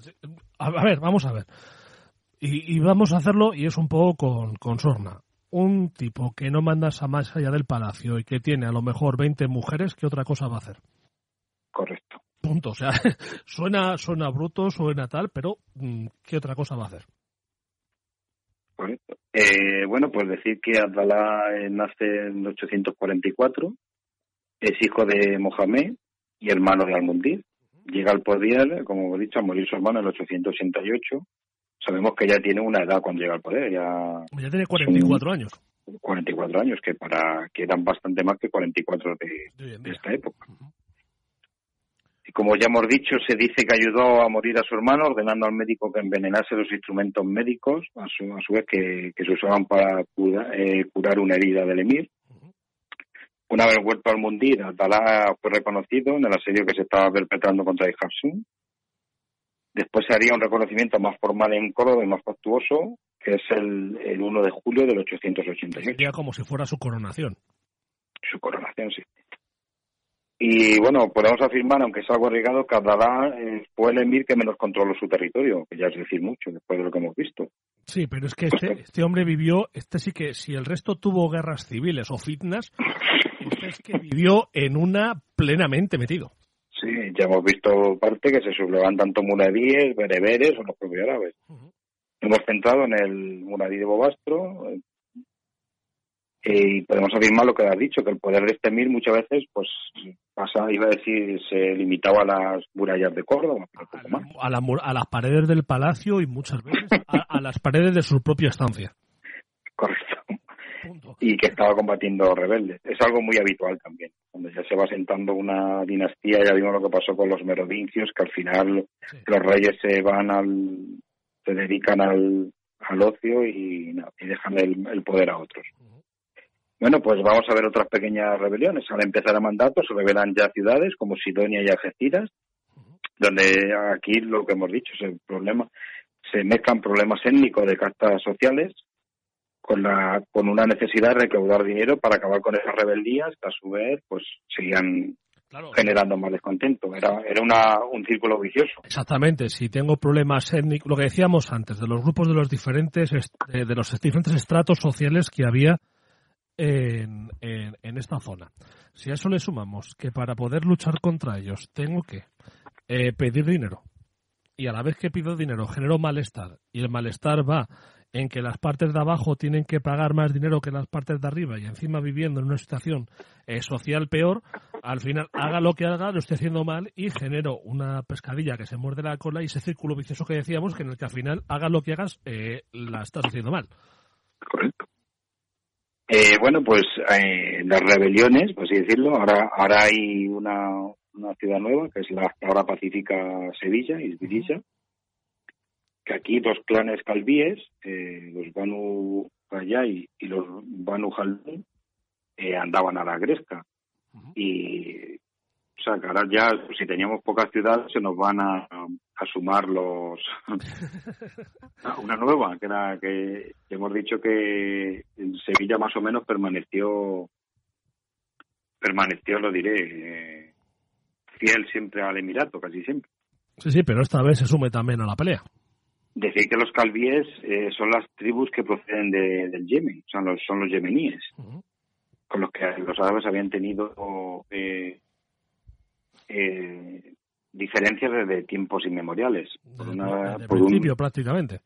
a ver, vamos a ver. Y, vamos a hacerlo, y es un poco con, con Sorna. Un tipo que no mandas a más allá del palacio y que tiene a lo mejor 20 mujeres, ¿qué otra cosa va a hacer? Correcto. Punto. O sea, suena, suena bruto, suena tal, pero mm, ¿qué otra cosa va a hacer? Correcto. Eh, bueno, pues decir que Abdalá eh, nace en 844, es hijo de Mohamed y hermano de Al-Mundir. Llega al poder, como he dicho, a morir su hermano en 888 sabemos que ya tiene una edad cuando llega al poder. Ya, ya tiene 44 años. 44 años, que para que eran bastante más que 44 de, de, esta época. Como ya hemos dicho, se dice que ayudó a morir a su hermano, ordenando al médico que envenenase los instrumentos médicos, a su, a su vez que, se usaban para eh, curar una herida del emir. Una vez vuelto al Mundir, Abdalá fue reconocido en el asedio que se estaba perpetrando contra el Hafsun Después se haría un reconocimiento más formal en Córdoba y más factuoso, que es el, el 1 de julio del 888. Sería como si fuera su coronación. Su coronación, sí. Y bueno, podemos afirmar, aunque es algo arriesgado, que Abdalá eh, fue el emir que menos controló su territorio, que ya es decir mucho después de lo que hemos visto. Sí, pero es que este, este hombre vivió, este sí que, si el resto tuvo guerras civiles o fitnas, este es que vivió en una plenamente metido. Sí, ya hemos visto parte que se sublevan tanto muradíes, bereberes o los propios árabes. Hemos centrado en el muradí de Bobastro y podemos afirmar lo que has dicho, que el poder de este emir muchas veces pues pasa, iba a decir, se limitaba a las murallas de Córdoba, A, a, las paredes del palacio y muchas veces a las paredes de su propia estancia. Correcto y que estaba combatiendo rebeldes. Es algo muy habitual también. Cuando ya se va sentando una dinastía, ya vimos lo que pasó con los merovingios, que al final los reyes se van al, se dedican al, al ocio y, dejan el, poder a otros. Bueno, pues vamos a ver otras pequeñas rebeliones. Al empezar el mandato se revelan ya ciudades como Sidonia y Algeciras, donde aquí lo que hemos dicho es el problema, se mezclan problemas étnicos de castas sociales con, la, con una necesidad de recaudar dinero para acabar con esas rebeldías que a su vez pues seguían generando más descontento. Era, era una, un círculo vicioso. Exactamente. Si tengo problemas étnicos, lo que decíamos antes, de los grupos de los diferentes, de los diferentes estratos sociales que había en, en, esta zona. Si a eso le sumamos que para poder luchar contra ellos tengo que eh, pedir dinero y a la vez que pido dinero genero malestar y el malestar va en que las partes de abajo tienen que pagar más dinero que las partes de arriba y encima viviendo en una situación eh, social peor, al final haga lo que haga, lo esté haciendo mal y genero una pescadilla que se muerde la cola y ese círculo vicioso que decíamos, que en el que al final haga lo que hagas, eh, la estás haciendo mal. Correcto. Eh, bueno, pues las rebeliones, por así decirlo, ahora, ahora hay una, una ciudad nueva, que es la ahora pacífica Sevilla, Isbirilla, que aquí dos clanes calvíes, eh, los Banu Rayay y los Banu Jaldún, eh, andaban a la gresca. Y, o sea, que ahora ya, si teníamos pocas ciudades, se nos van a, a sumar los. una nueva, que era que hemos dicho que en Sevilla más o menos permaneció, permaneció, lo diré, eh, fiel siempre al Emirato, casi siempre. Sí, sí, pero esta vez se sume también a la pelea. Decir que los calvíes eh, son las tribus que proceden de, del Yemen, sea, los, son los yemeníes, con los que los árabes habían tenido eh, eh, diferencias desde tiempos inmemoriales. Por, una, por principio, prácticamente.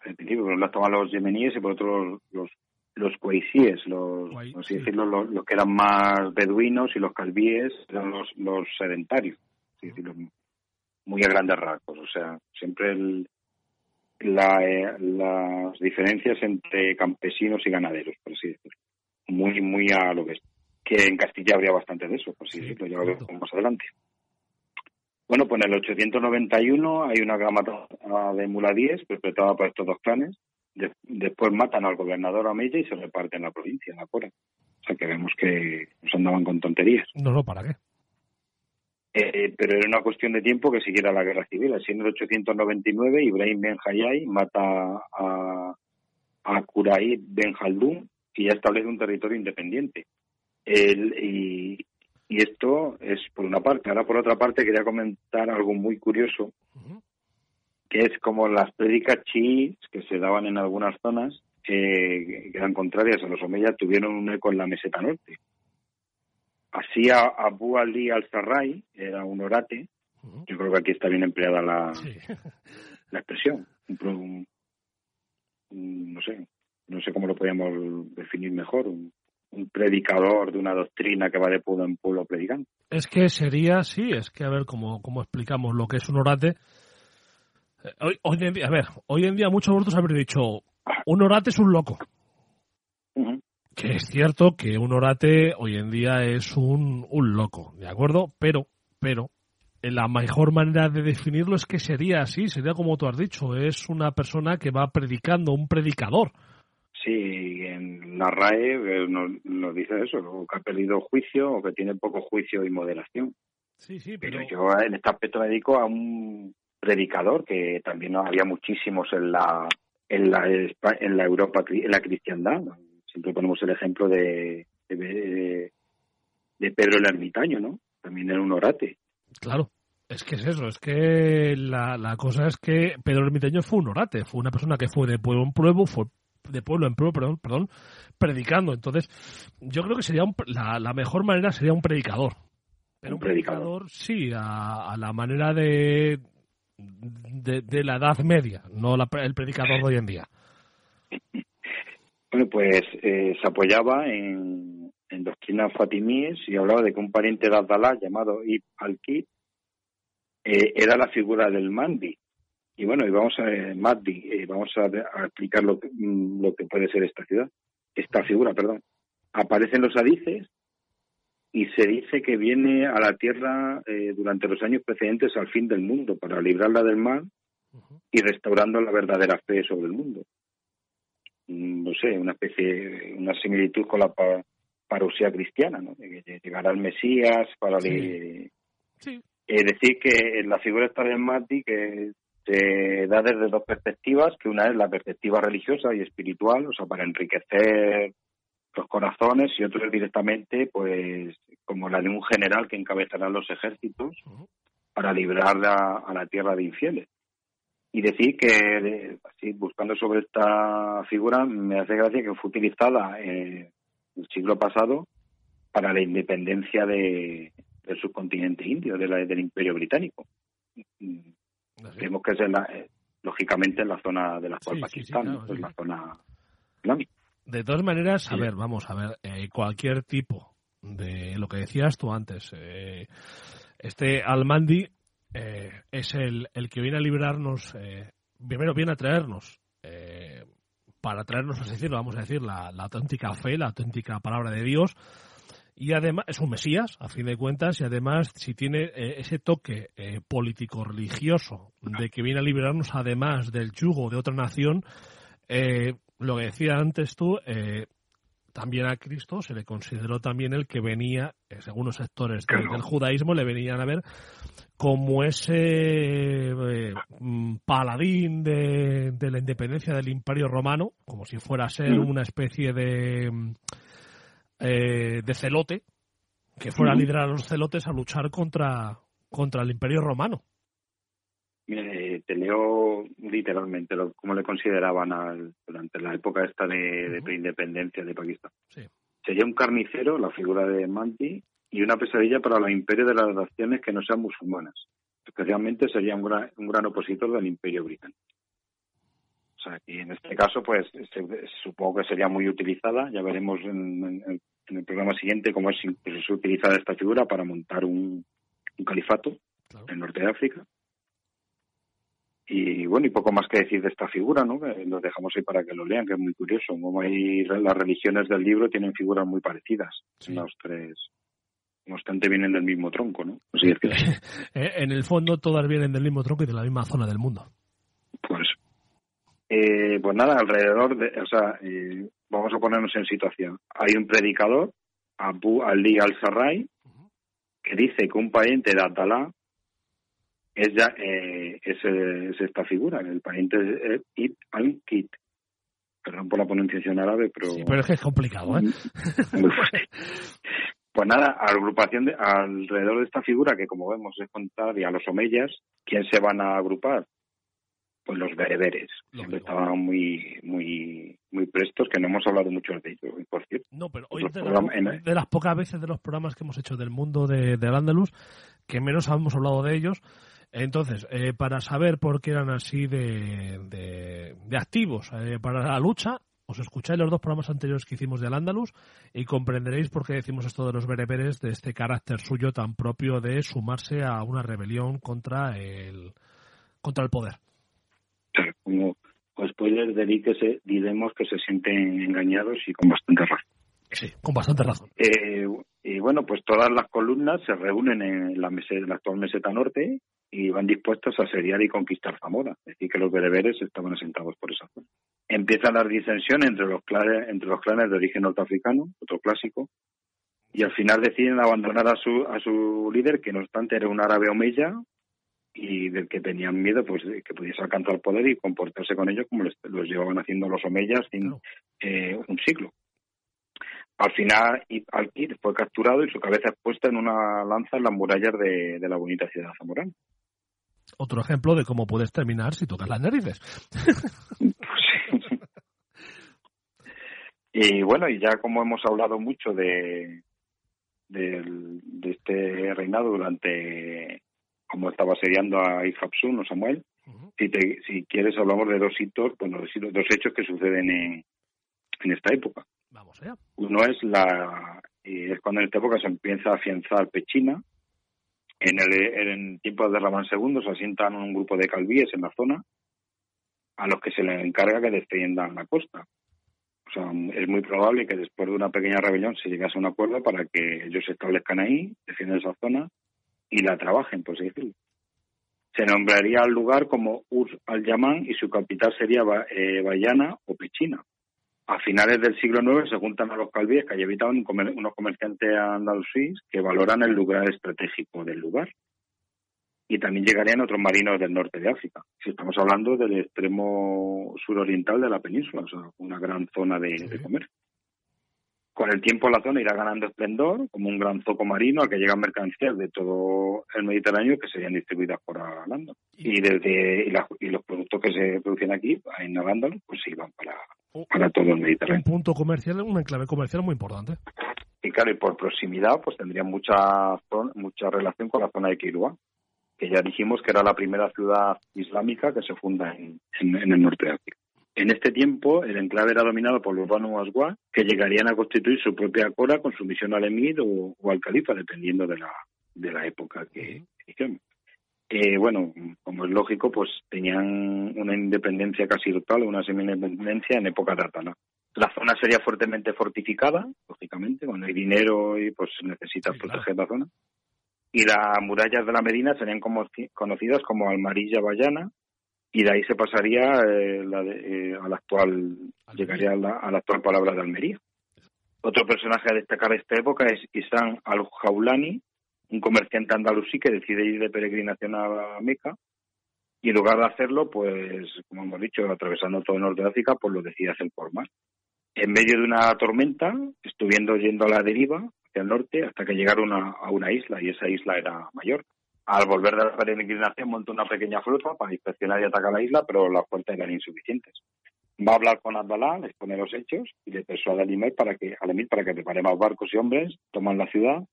Al principio, por un lado estaban los yemeníes y por otro los, los cueisíes, los, así decirlo, los, que eran más beduinos y los calvíes eran los, los sedentarios, decirlo, muy a grandes rasgos. O sea, siempre el, la, eh, las diferencias entre campesinos y ganaderos, por así decirlo. Muy, muy a lo que es. Que en Castilla habría bastante de eso, por así decirlo, ya lo vemos más adelante. Bueno, pues en el 891 hay una gramata de muladíes perpetrada por estos dos clanes después matan al gobernador Omeya y se reparten la provincia, la Cora. O sea que vemos que nos andaban con tonterías. No, no, ¿para qué? Eh, pero era una cuestión de tiempo que siguiera la guerra civil. Así en el 899 Ibrahim Ben Hayay mata a, a Kuraid Ben Haldun y ya establece un territorio independiente. Y, y, esto es por una parte. Ahora por otra parte quería comentar algo muy curioso que es como las prédicas chiíes que se daban en algunas zonas que eran contrarias a los omeyas tuvieron un eco en la meseta norte. Así Abu Ali al-Sarray era un orate, yo creo que aquí está bien empleada la, la expresión, no sé, no sé cómo lo podríamos definir mejor, un, predicador de una doctrina que va de pueblo en pueblo predicando. Es que sería, sí, es que a ver cómo, cómo explicamos lo que es un orate Hoy, en día, a ver, hoy en día muchos de vosotros habréis dicho, un orate es un loco. Que es cierto que un orate hoy en día es un, un loco, ¿de acuerdo? Pero, pero, la mejor manera de definirlo es que sería así, sería como tú has dicho, es una persona que va predicando, un predicador. Sí, en la RAE eh, nos, dice eso, que ha perdido juicio o que tiene poco juicio y moderación. Sí, sí, pero... pero yo en este aspecto me dedico a un predicador, que también había muchísimos en la, en la, en la Europa, en la cristiandad. Siempre ponemos el ejemplo de, de, Pedro el Ermitaño, ¿no? También era un orate. Claro. Es que es eso, es que la, la cosa es que Pedro el Ermitaño fue un orate, fue una persona que fue de pueblo en pueblo, fue de pueblo en pueblo, perdón, perdón predicando. Entonces, yo creo que sería la, la mejor manera sería un predicador. Pero un, predicador, sí, a, la manera de, de, la Edad Media, no el predicador de hoy en día. Bueno, pues eh, se apoyaba en, en doctrinas fatimíes y hablaba de que un pariente de Abdalá llamado Ibn al-Kid eh, era la figura del Mandi. Y bueno, y vamos a Mahdi, eh, vamos a, explicar lo que, mm, lo que puede ser esta ciudad, esta figura, perdón. Aparecen los hadices y se dice que viene a la Tierra eh, durante los años precedentes al fin del mundo para librarla del mal y restaurando la verdadera fe sobre el mundo. Mm, no sé, una especie, una similitud con la parusía cristiana, ¿no? De llegar al Mesías para decir que la figura está de Mati que se da desde dos perspectivas, que una es la perspectiva religiosa y espiritual, o sea, para enriquecer los corazones y otro es directamente, pues, como la de un general que encabezará los ejércitos para librar a, la tierra de infieles. Y decir que, así, buscando sobre esta figura, me hace gracia que fue utilizada en el siglo pasado para la independencia de, del subcontinente indio, de del imperio británico. Vemos que es eh, lógicamente en la zona de la actual Pakistán, en la zona islámica. De todas maneras, a ver, vamos a ver, eh, cualquier tipo de lo que decías tú antes, eh, este Almandi eh, es el, el, que viene a liberarnos, primero viene a traernos, para traernos, es decir, vamos a decir, la, la, auténtica fe, la auténtica palabra de Dios, y además es un Mesías, a fin de cuentas, y además si tiene ese toque político-religioso de que viene a liberarnos además del yugo de otra nación, eh, lo que decía antes tú, eh, también a Cristo se le consideró también el que venía, eh, según los sectores del, judaísmo, le venían a ver como ese eh, mm, paladín de, la independencia del Imperio Romano, como si fuera a ser mm. una especie de, de celote, que fuera a liderar a los celotes a luchar contra, contra el Imperio Romano. Mire, te leo literalmente lo, cómo le consideraban al, durante la época esta de, independencia de Pakistán. Sería un carnicero, la figura de Manti, y una pesadilla para los imperios de las naciones que no sean musulmanas. Especialmente sería un gran, un gran opositor del imperio británico. Sea, y en este caso, pues supongo que sería muy utilizada. Ya veremos en, el programa siguiente cómo es, es, utilizada esta figura para montar un, califato en en norte de África y bueno, y poco más que decir de esta figura, ¿no? lo dejamos ahí para que lo lean, que es muy curioso. Como hay las religiones del libro tienen figuras muy parecidas. Los tres, bastante vienen del mismo tronco, ¿no? Eh, en el fondo todas vienen del mismo tronco y de la misma zona del mundo. Pues, eh, pues nada, alrededor de, o sea, eh, vamos a ponernos en situación. Hay un predicador, Abu Ali al-Sarray, que dice que un pariente de Atalá es ya eh, es, esta figura, el pariente es It al-Kit. Perdón por la pronunciación árabe, pero... Sí, pero es que es complicado, ¿eh? pues nada, agrupación de, alrededor de esta figura, que como vemos es contraria a los omeyas, ¿quién se van a agrupar? Pues los bereberes. Siempre estaban muy, muy, muy prestos, que no hemos hablado mucho de ellos, por cierto. No, pero hoy de, las pocas veces de los programas que hemos hecho del mundo de, del Andalus, que menos hemos hablado de ellos, entonces, eh, para saber por qué eran así de, de, activos eh, para la lucha, os escucháis los dos programas anteriores que hicimos del Andalus y comprenderéis por qué decimos esto de los bereberes, de este carácter suyo tan propio de sumarse a una rebelión contra el, contra el poder. Como spoiler de que se, diremos que se sienten engañados y con bastante razón. Sí, con bastante razón. Eh, y bueno, pues todas las columnas se reúnen en la, la actual meseta norte y van dispuestos a asediar y conquistar Zamora. Es decir, que los bereberes estaban asentados por esa zona. Empieza la disensión entre los, clanes, entre los clanes de origen norteafricano, otro clásico, y al final deciden abandonar a su, a su líder, que no obstante era un árabe omeya, y del que tenían miedo pues que pudiese alcanzar el poder y comportarse con ellos como los llevaban haciendo los omeyas en eh, un siglo. Al final, Al-Kid fue capturado y su cabeza expuesta en una lanza en las murallas de, de la bonita ciudad zamorana otro ejemplo de cómo puedes terminar si tocas las narices. y bueno, y ya como hemos hablado mucho de, de, este reinado durante como estaba asediando a Ifapsun o Samuel, si, te, si quieres hablamos de dos hitos, bueno, dos hechos que suceden en, en esta época. Vamos allá. Uno es la es cuando en esta época se empieza a afianzar Pechina, en, el, en tiempos de Ramán II se asientan un grupo de calvíes en la zona a los que se les encarga que defiendan la costa. O sea, es muy probable que después de una pequeña rebelión se llegase a un acuerdo para que ellos se establezcan ahí, defiendan esa zona y la trabajen, por así decirlo. Se nombraría al lugar como Ur al-Yaman y su capital sería eh, Bayana o Pechina a finales del siglo IX se juntan a los calvíes que habitaban unos comerciantes andalusíes que valoran el lugar estratégico del lugar. Y también llegarían otros marinos del norte de África. Si estamos hablando del extremo suroriental de la península, o sea, una gran zona de, comercio. Con el tiempo la zona irá ganando esplendor como un gran zoco marino al que llegan mercancías de todo el Mediterráneo que serían distribuidas por Alando. Y desde y, los productos que se producen aquí en Alándalo pues se iban para, para todo el Mediterráneo. Un punto comercial, una enclave comercial muy importante. Y claro, y por proximidad, pues tendría mucha, mucha relación con la zona de Quirúa, que ya dijimos que era la primera ciudad islámica que se funda en, en, el norte de África. En este tiempo, el enclave era dominado por los Banu Aswa, que llegarían a constituir su propia cora con sumisión al emir o, al califa, dependiendo de la, de la época que, que eh, bueno, como es lógico, pues tenían una independencia casi total, una semi-independencia en época de Atala. La zona sería fuertemente fortificada, lógicamente, cuando hay dinero y pues necesitas proteger la zona. Y las murallas de la Medina serían como, conocidas como Almarilla Bayana, y de ahí se pasaría eh, la eh, a la actual, llegaría a la, a la, actual palabra de Almería. Otro personaje a destacar de esta época es Isán al-Jaulani, un comerciante andalusí que decide ir de peregrinación a Meca y en lugar de hacerlo, pues, como hemos dicho, atravesando todo el norte de África, pues lo decide hacer por mar. En medio de una tormenta, estuviendo yendo a la deriva, hacia el norte hasta que llegaron a, a una isla y esa isla era Mallorca. Al volver de la peregrinación montó una pequeña flota para inspeccionar y atacar la isla, pero las fuerzas eran insuficientes. Va a hablar con Abdalá, les pone los hechos y le persuade al Emir para que, al Emir para que prepare más barcos y hombres, toman la ciudad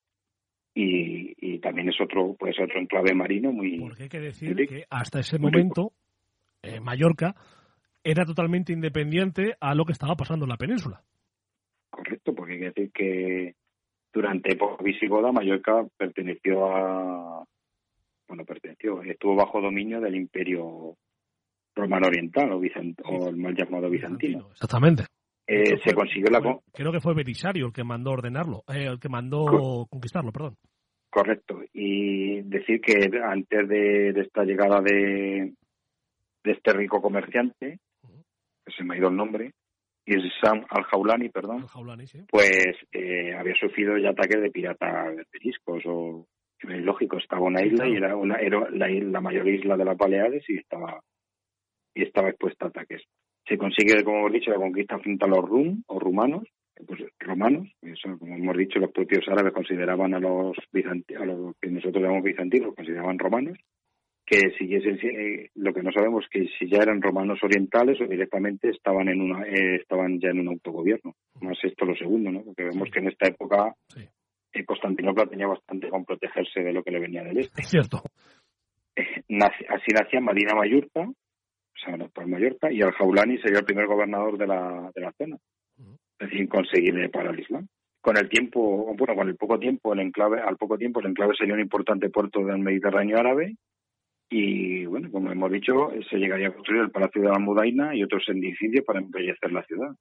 y, y también es otro, pues otro enclave marino muy. Porque hay que decir que hasta ese momento eh, Mallorca era totalmente independiente a lo que estaba pasando en la península. Correcto, porque hay que decir que durante época visigoda Mallorca perteneció a, bueno, perteneció, estuvo bajo dominio del imperio romano oriental o, o el mal llamado bizantino. Exactamente. Eh, se fue, consiguió la... Fue, creo que fue Belisario el que mandó ordenarlo, eh, el que mandó Co conquistarlo, perdón. Correcto. Y decir que antes de, de esta llegada de, de este rico comerciante, que se me ha ido el nombre, Sam al-Jaulani, perdón, Al -Jaulani, sí. pues eh, había sufrido ya ataques de piratas de periscos o lógico, estaba una isla y era una era la, la mayor isla de las Baleares y estaba y estaba expuesta a ataques. Se consigue, como hemos dicho, la conquista frente a los rum o rumanos, pues romanos, eso, como hemos dicho, los propios árabes consideraban a los a los que nosotros llamamos bizantinos, consideraban romanos, que siguiesen eh, lo que no sabemos que si ya eran romanos orientales o directamente estaban en una eh, estaban ya en un autogobierno más esto lo segundo no porque vemos que en esta época sí. Eh, Constantinopla tenía bastante con protegerse de lo que le venía del este. Es cierto. Nace, así nacía Madina Mallorca o sea por Mallorca y al Jaulani sería el primer gobernador de la de la zona. Es decir conseguir para el Islam. Con el tiempo bueno con el poco tiempo el enclave al poco tiempo el enclave sería un importante puerto del Mediterráneo árabe y bueno, como hemos dicho, se llegaría a construir el Palacio de la Almudaina y otros edificios para embellecer la ciudad.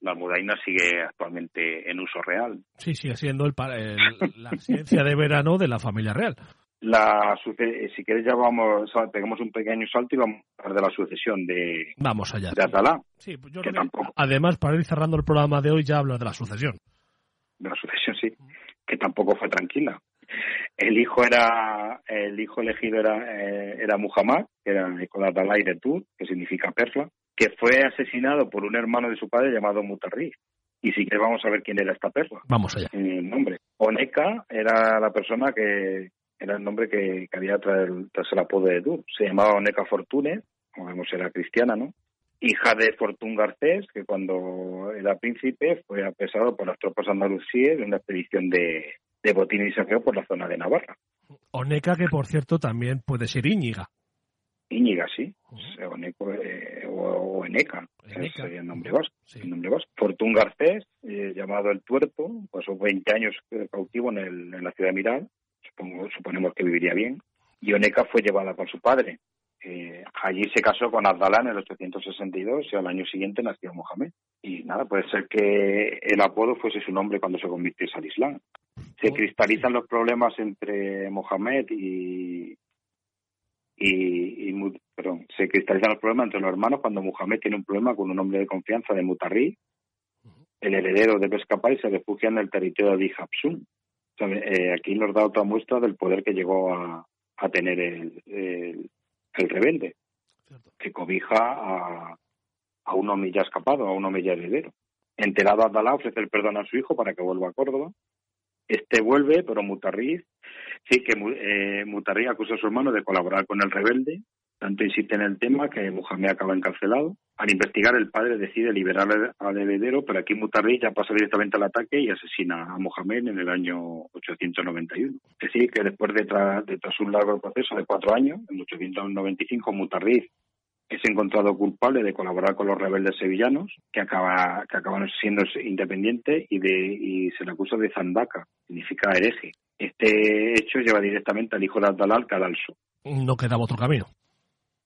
La Almudaina sigue actualmente en uso real. Sí, sigue siendo el, el, la residencia de verano de la familia real. La, si quieres ya vamos, pegamos un pequeño salto y vamos a hablar de la sucesión de, vamos allá, de Atalá. Sí, pues yo que tampoco, además, para ir cerrando el programa de hoy, ya habla de la sucesión. De la sucesión, sí, que tampoco fue tranquila el hijo era el hijo elegido era eh, era Muhammad que era Nicolás de Tur que significa perla que fue asesinado por un hermano de su padre llamado Mutarri. Y si quieres vamos a ver quién era esta perla. Vamos allá. El nombre. Oneca era la persona que era el nombre que, que había tras el, tras el apodo de Tur se llamaba Oneca Fortune como vemos era cristiana no hija de Fortún Garcés que cuando era príncipe fue apresado por las tropas andalusíes en una expedición de de botín y saqueo por la zona de Navarra. Oneca, que por cierto también puede ser Íñiga. Íñiga, sí. Uh -huh. Oneco, eh, o, o, Eneca, Eneca. sería el nombre vasco. Sí. El nombre vasco. Fortún Garcés, eh, llamado el Tuerto, pasó 20 años cautivo en, el, en la ciudad de Miral, supongo, suponemos que viviría bien, y Oneca fue llevada por su padre. Eh, allí se casó con Abdalá en el 862 y al año siguiente nació Mohamed. Y nada, puede ser que el apodo fuese su nombre cuando se convirtiese al Islam se cristalizan los problemas entre Mohamed y, y, y perdón, se cristalizan los problemas entre los hermanos cuando Mohamed tiene un problema con un hombre de confianza de Mutarri, el heredero de Pescapá y se refugia en el territorio de Hapsun. O sea, eh, aquí nos da otra muestra del poder que llegó a, a tener el, el, el rebelde, Cierto. que cobija a, a un hombre ya escapado, a un hombre ya heredero. Enterado Abdalá ofrece el perdón a su hijo para que vuelva a Córdoba este vuelve, pero Mutarriz, sí que eh, Mutarriz acusa a su hermano de colaborar con el rebelde, tanto insiste en el tema que Mohamed acaba encarcelado. Al investigar, el padre decide liberar al heredero, pero aquí Mutarriz ya pasa directamente al ataque y asesina a Mohamed en el año 891. Es decir, que después de, tra de tras un largo proceso de cuatro años, en 895, Mutarriz es encontrado culpable de colaborar con los rebeldes sevillanos, que acaba que acaban siendo independientes y de y se le acusa de zandaca, significa hereje. Este hecho lleva directamente al hijo de Abdalá al cadalso. No quedaba otro camino.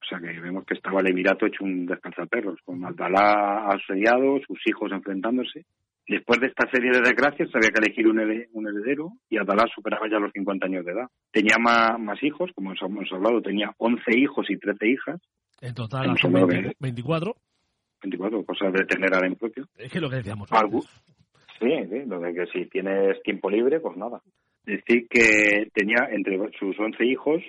O sea que vemos que estaba el Emirato hecho un descansaperros, con Abdalá asediado, sus hijos enfrentándose. Después de esta serie de desgracias, había que elegir un, heredero y Abdalá superaba ya los 50 años de edad. Tenía más, más hijos, como hemos hablado, tenía 11 hijos y 13 hijas, en total, en son 20, 24. 24, cosas de tener al propio. Es que lo que decíamos. Algo, sí, sí, lo de que si tienes tiempo libre, pues nada. Decir que tenía entre sus 11 hijos,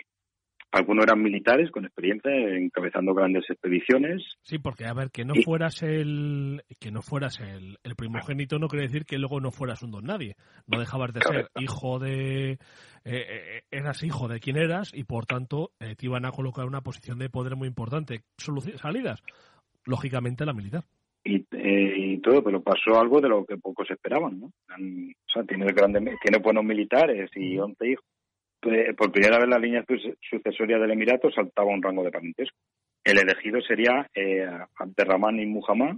algunos eran militares con experiencia encabezando grandes expediciones. Sí, porque a ver, que no fueras el que no fueras el, primogénito no quiere decir que luego no fueras un don nadie. No dejabas de ser hijo de eh, eh, eras hijo de quien eras y por tanto eh, te iban a colocar una posición de poder muy importante. Salidas, lógicamente la militar. Y, y, todo, pero pasó algo de lo que pocos esperaban, ¿no? O sea, tiene, grandes, tiene buenos militares y 11 hijos por primera vez la línea sucesoria del Emirato saltaba un rango de parentesco. El elegido sería eh, Abderrahman y Muhammad,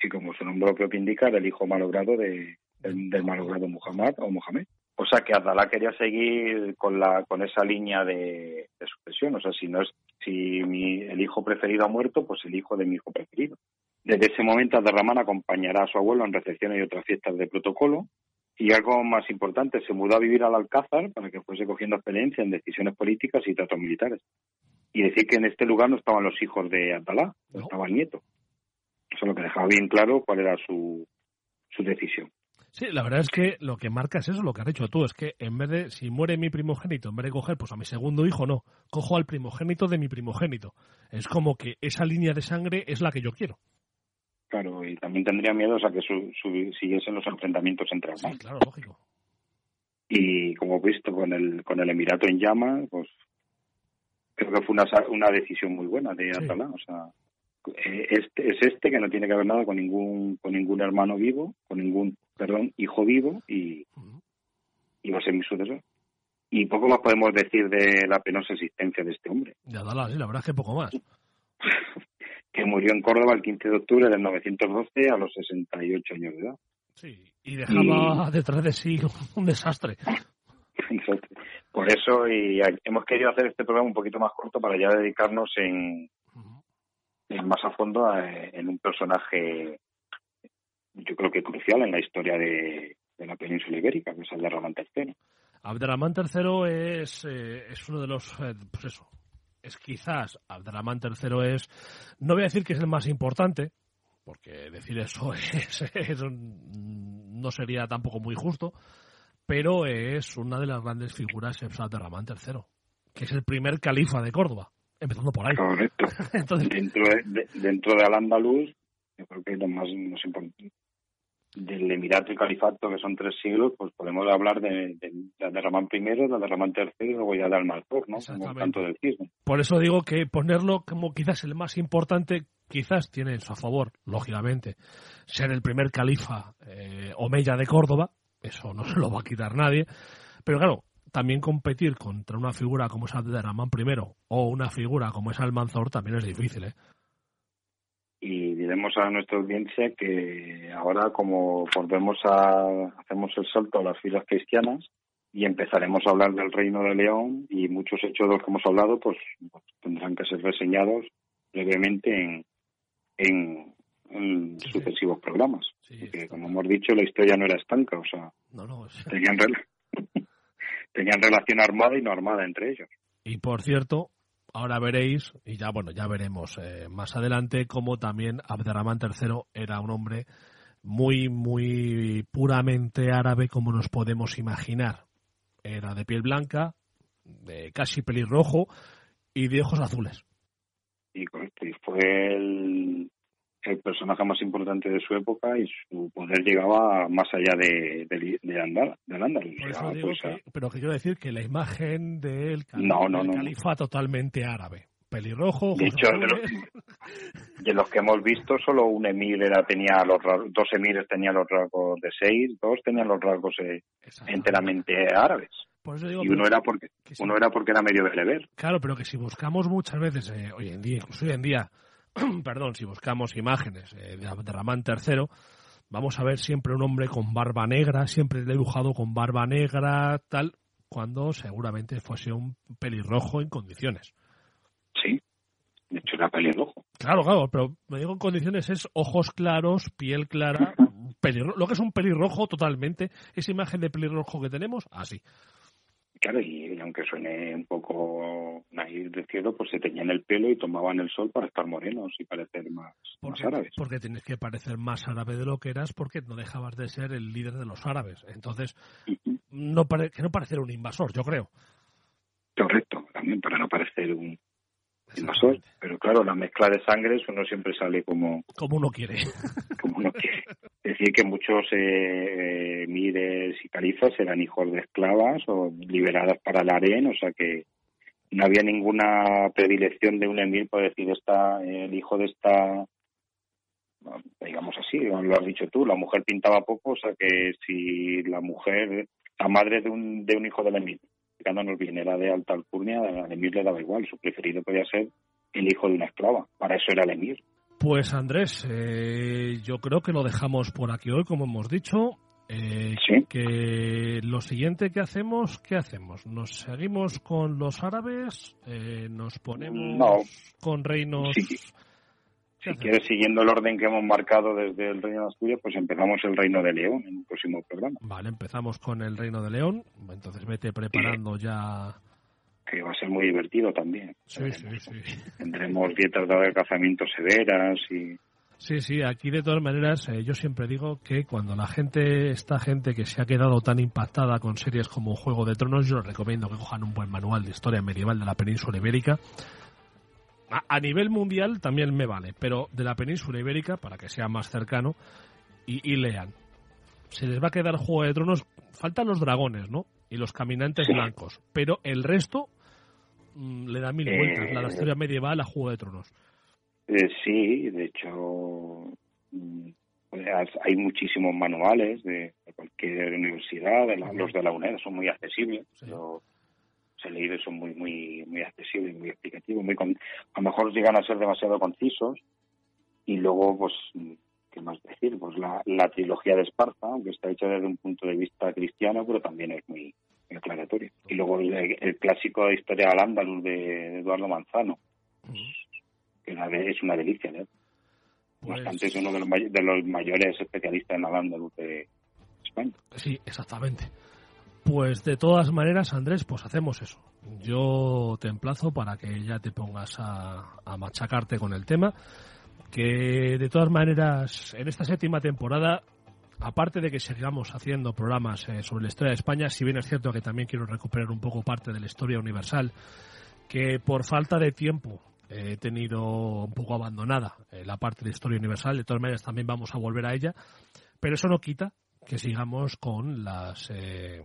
y como su nombre propio indica, el hijo malogrado de, del, malogrado Muhammad o Mohamed. O sea que Abdalá quería seguir con la con esa línea de, sucesión. O sea, si no es si mi, el hijo preferido ha muerto, pues el hijo de mi hijo preferido. Desde ese momento Abderrahman acompañará a su abuelo en recepciones y otras fiestas de protocolo y algo más importante, se mudó a vivir al Alcázar para que fuese cogiendo experiencia en decisiones políticas y tratos militares. Y decir que en este lugar no estaban los hijos de Abdalá, estaba el nieto. Eso es lo que dejaba bien claro cuál era su, su decisión. Sí, la verdad es que lo que marca es eso, lo que has hecho tú, es que en vez de, si muere mi primogénito, en vez de coger pues a mi segundo hijo, no, cojo al primogénito de mi primogénito. Es como que esa línea de sangre es la que yo quiero. Claro, y también tendría miedo a que su, siguiesen los enfrentamientos entre hermanos. Sí, claro, lógico. Y como he visto con el, con el Emirato en llamas, pues creo que fue una, una decisión muy buena de Atalá. O sea, eh, este, es este que no tiene que ver nada con ningún, con ningún hermano vivo, con ningún, perdón, hijo vivo y, y va a ser mi sucesor. Y poco más podemos decir de la penosa existencia de este hombre. Ya, la, la verdad es que poco más. que murió en Córdoba el 15 de octubre del 912 a los 68 años de edad. Sí, y dejaba detrás de sí un desastre. Por eso y hemos querido hacer este programa un poquito más corto para ya dedicarnos en, más a fondo en un personaje yo creo que crucial en la historia de, la península ibérica, que es Abderramán III. Abderramán III es, eh, es uno de los, eh, pues eso, es quizás Abderramán III es, no voy a decir que es el más importante, porque decir eso es, no sería tampoco muy justo, pero es una de las grandes figuras es Abderramán III, que es el primer califa de Córdoba, empezando por ahí. dentro, de, dentro de Al-Andalus, yo creo que es lo más, más importante del Emirato y Califato, que son tres siglos, pues podemos hablar de, de, de Ramán I, de Ramán III y luego ya de Almanzor, ¿no? Como tanto del cisne. Por eso digo que ponerlo como quizás el más importante, quizás tiene en su favor, lógicamente, ser el primer califa eh, Omeya de Córdoba, eso no se lo va a quitar nadie, pero claro, también competir contra una figura como es Ramán I o una figura como es Almanzor también es difícil, ¿eh? Diremos a nuestra audiencia que ahora como volvemos a hacemos el salto a las filas cristianas y empezaremos a hablar del reino de León y muchos hechos de los que hemos hablado pues, tendrán que ser reseñados brevemente en, en, sucesivos programas. Porque como hemos dicho la historia no era estanca o sea tenían, tenían relación armada y no armada entre ellos. Y por cierto ahora veréis, y ya bueno, ya veremos eh, más adelante, cómo también Abderramán III era un hombre muy, muy puramente árabe como nos podemos imaginar. Era de piel blanca, de casi pelirrojo y de ojos azules. Y, y fue el, el personaje más importante de su época y su poder llegaba más allá de, de, de Andal, pues pero que quiero decir que la imagen del califa totalmente árabe. Pelirrojo, de hecho, de los, que hemos visto, solo un emir era, tenía los dos emires tenían los rasgos de seis, dos tenían los rasgos eh, enteramente árabes. y uno era porque uno era porque era medio bereber. Claro, pero que si buscamos muchas veces eh, hoy en día, incluso hoy en día, perdón, si buscamos imágenes eh, de Abderramán III, vamos a ver siempre un hombre con barba negra, siempre dibujado con barba negra, tal, cuando seguramente fuese un pelirrojo en condiciones. Sí, de hecho era pelirrojo. Claro, claro, pero me digo en condiciones es ojos claros, piel clara, pelirrojo, lo que es un pelirrojo totalmente, esa imagen de pelirrojo que tenemos, así. Claro, y, aunque suene un poco naif de cielo, pues se teñían el pelo y tomaban el sol para estar morenos y parecer más, árabes. Porque tienes que parecer más árabe de lo que eras porque no dejabas de ser el líder de los árabes. Entonces, no que no parecer un invasor, yo creo. Correcto, también para no parecer un Pero claro, la mezcla de sangres uno siempre sale como... Como uno quiere. Como uno quiere. Es decir, que muchos eh, mires y califas eran hijos de esclavas o liberadas para el harén, o sea que no había ninguna predilección de un emir por decir, está el hijo de esta digamos así, lo has dicho tú, la mujer pintaba poco, o sea que si la mujer, la madre de un, de un hijo del emir, nos bien, era de alta alcurnia, al emir le daba igual, su preferido podía ser el hijo de una esclava, para eso era el emir. Pues Andrés, eh, yo creo que lo dejamos por aquí hoy, como hemos dicho. Eh, que lo siguiente que hacemos, ¿qué hacemos? ¿Nos seguimos con los árabes? Eh, ¿Nos ponemos con reinos? Si quieres, siguiendo el orden que hemos marcado desde el Reino de Asturias, pues empezamos el Reino de León en un próximo programa. Vale, empezamos con el Reino de León. Entonces vete preparando ya. Que va a ser muy divertido también. Sí, sí, sí. Tendremos dietas de adelgazamiento severas y. Sí, sí, aquí de todas maneras eh, yo siempre digo que cuando la gente, esta gente que se ha quedado tan impactada con series como Juego de Tronos, yo les recomiendo que cojan un buen manual de historia medieval de la península ibérica a, nivel mundial también me vale, pero de la península ibérica, para que sea más cercano, y, lean. Se les va a quedar Juego de Tronos, faltan los dragones, ¿no? Y los caminantes blancos, pero el resto mm, le da mil vueltas, la, historia medieval a Juego de Tronos. Eh, sí, de hecho, mm, hay muchísimos manuales de, cualquier universidad, los de la UNED son muy accesibles se leído son muy muy muy accesibles, muy explicativos, muy a lo mejor llegan a ser demasiado concisos y luego pues qué más decir, pues la, la trilogía de Esparta, aunque está hecha desde un punto de vista cristiano, pero también es muy, aclaratoria. Y luego el, clásico de historia al andaluz de Eduardo Manzano, que es una delicia, ¿no? Pues Bastante es uno de los, de los mayores especialistas en al andaluz de España. Sí, exactamente. Pues de todas maneras, Andrés, pues hacemos eso. Yo te emplazo para que ya te pongas a, machacarte con el tema. Que de todas maneras, en esta séptima temporada, aparte de que sigamos haciendo programas eh, sobre la historia de España, si bien es cierto que también quiero recuperar un poco parte de la historia universal, que por falta de tiempo he tenido un poco abandonada eh, la parte de historia universal. De todas maneras, también vamos a volver a ella. Pero eso no quita que sigamos con las eh,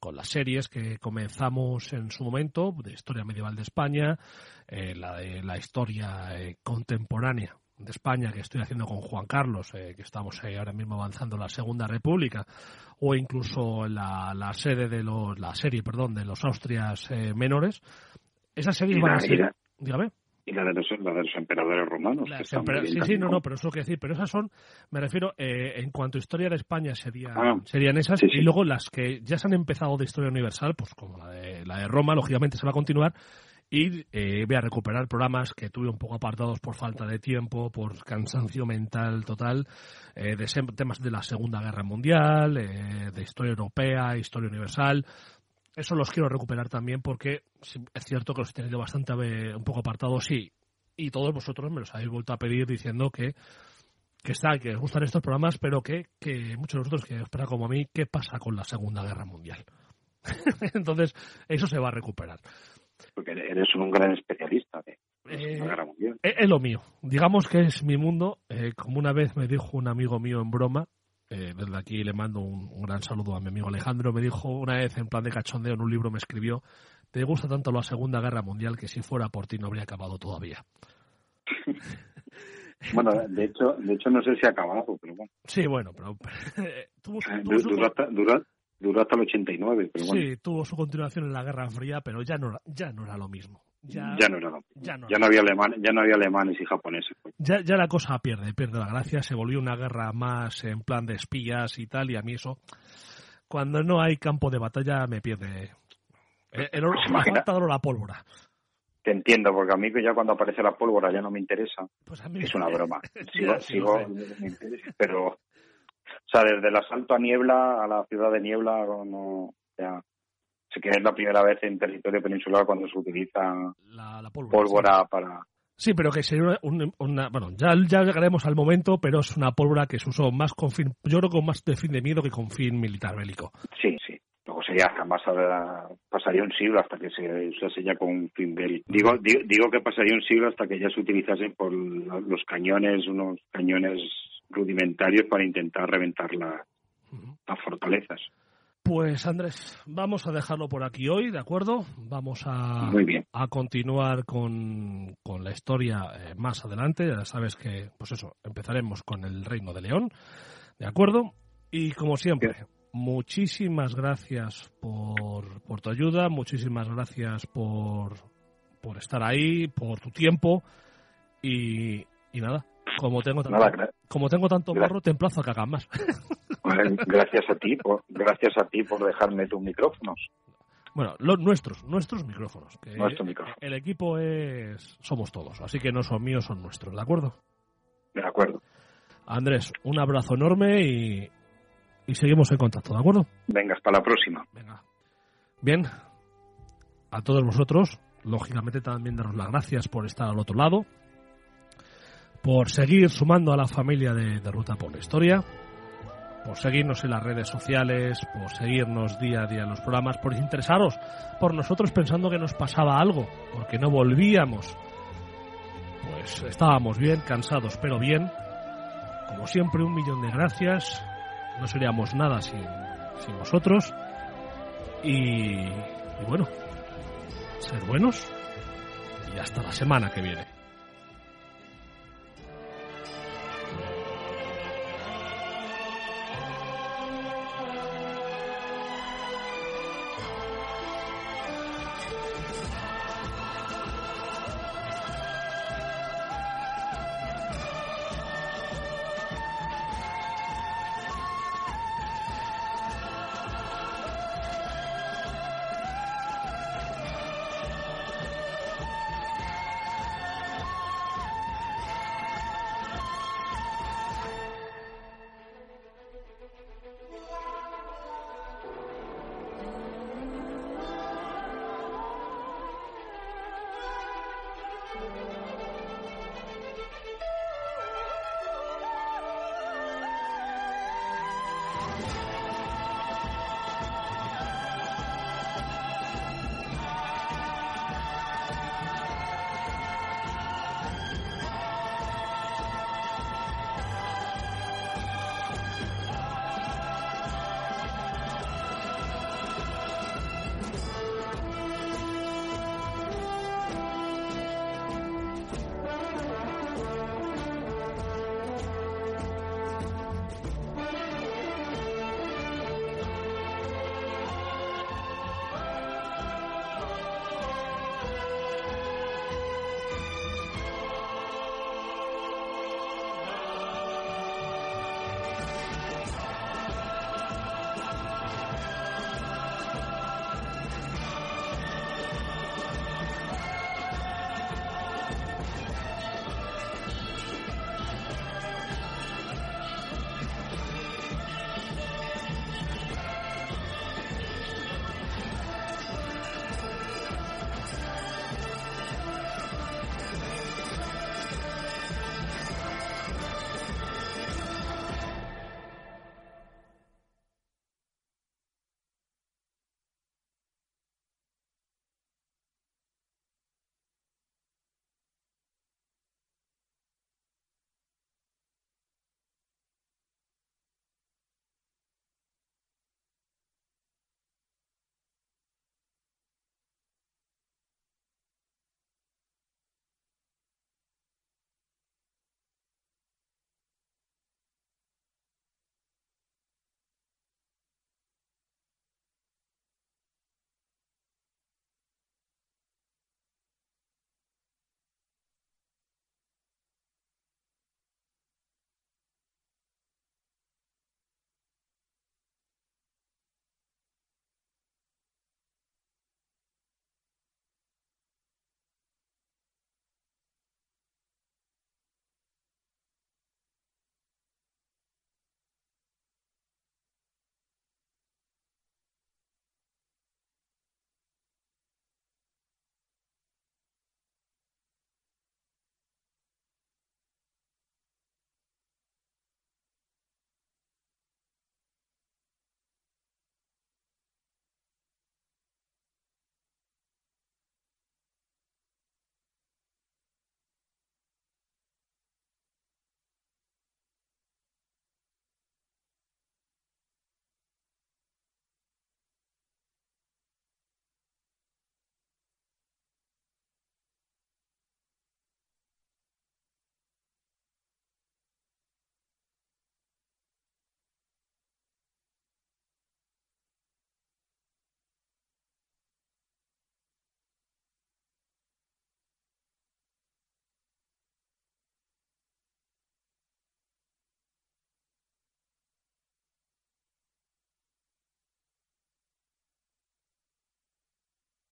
con las series que comenzamos en su momento, de historia medieval de España, eh, la de la historia eh, contemporánea de España que estoy haciendo con Juan Carlos, eh, que estamos ahora mismo avanzando la Segunda República, o incluso la, la sede de los, la serie, perdón, de los Austrias menores. Esas series van a ser, dígame y la de los, emperadores romanos. sí, sí, no, no, pero eso que decir. Pero esas son, me refiero, eh, en cuanto a historia de España serían, ah, serían esas. Y luego las que ya se han empezado de historia universal, pues como la de, la de Roma, lógicamente se va a continuar. Y eh, voy a recuperar programas que tuve un poco apartados por falta de tiempo, por cansancio mental total, eh, de temas de la Segunda Guerra Mundial, de historia europea, historia universal, eso los quiero recuperar también porque es cierto que los he tenido bastante un poco apartados sí, y todos vosotros me los habéis vuelto a pedir diciendo que que está, que os gustan estos programas, pero que, que muchos de vosotros que os como a mí, ¿qué pasa con la Segunda Guerra Mundial? Entonces, eso se va a recuperar. Porque eres un gran especialista de la Segunda eh, Guerra Mundial. Es, lo mío. Digamos que es mi mundo. Eh, como una vez me dijo un amigo mío en broma, eh, desde aquí le mando un, gran saludo a mi amigo Alejandro, me dijo una vez en plan de cachondeo en un libro me escribió, te gusta tanto la Segunda Guerra Mundial que si fuera por ti no habría acabado todavía. bueno, de hecho, de hecho no sé si ha acabado, pero bueno. Sí, bueno, pero... tuvo, duró, hasta, duró, hasta el 89, pero bueno. Sí, tuvo su continuación en la Guerra Fría, pero ya no, ya no era lo mismo. Ya, no era ya no, ya no había ya no había alemanes y japoneses. Pues. ya, ya la cosa pierde pierde la gracia se volvió una guerra más en plan de espías y tal y a mí eso cuando no hay campo de batalla me pierde. El, el me falta la pólvora. Te entiendo porque a mí ya cuando aparece la pólvora ya no me interesa. Pues es una broma. Sigo, sigo pero o sea desde el asalto a niebla a la ciudad de niebla no ya Sé que es la primera vez en territorio peninsular cuando se utiliza la, pólvora, para... Sí, pero que sería una, bueno, ya, ya llegaremos al momento, pero es una pólvora que se usó más con fin, yo creo que más de fin de miedo que con fin militar bélico. Sí, sí. Luego sé, hasta más pasaría un siglo hasta que se usase ya con fin bélico. Digo, digo, que pasaría un siglo hasta que ya se utilizasen por los cañones, unos cañones rudimentarios para intentar reventar las fortalezas. Pues Andrés, vamos a dejarlo por aquí hoy, ¿de acuerdo? Vamos a, a continuar con, con, la historia eh, más adelante. Ya sabes que, pues eso, empezaremos con el Reino de León, ¿de acuerdo? Y como siempre, muchísimas gracias por, por tu ayuda, muchísimas gracias por, por estar ahí, por tu tiempo y, y nada, como tengo tanto, como tengo tanto barro, te emplazo a que hagas más. gracias a ti, por, gracias a ti por dejarme tus micrófonos. Bueno, los nuestros, nuestros micrófonos. Nuestro micrófono. El equipo es, somos todos, así que no son míos, son nuestros, ¿de acuerdo? De acuerdo. Andrés, un abrazo enorme y, y seguimos en contacto, ¿de acuerdo? Venga, hasta la próxima. Venga. Bien, a todos vosotros, lógicamente también daros las gracias por estar al otro lado, por seguir sumando a la familia de, de Ruta por la Historia por seguirnos en las redes sociales, por seguirnos día a día en los programas, por interesaros por nosotros pensando que nos pasaba algo, porque no volvíamos. Pues estábamos bien, cansados, pero bien. Como siempre, un millón de gracias. No seríamos nada sin, sin vosotros. Y, y bueno, ser buenos y hasta la semana que viene.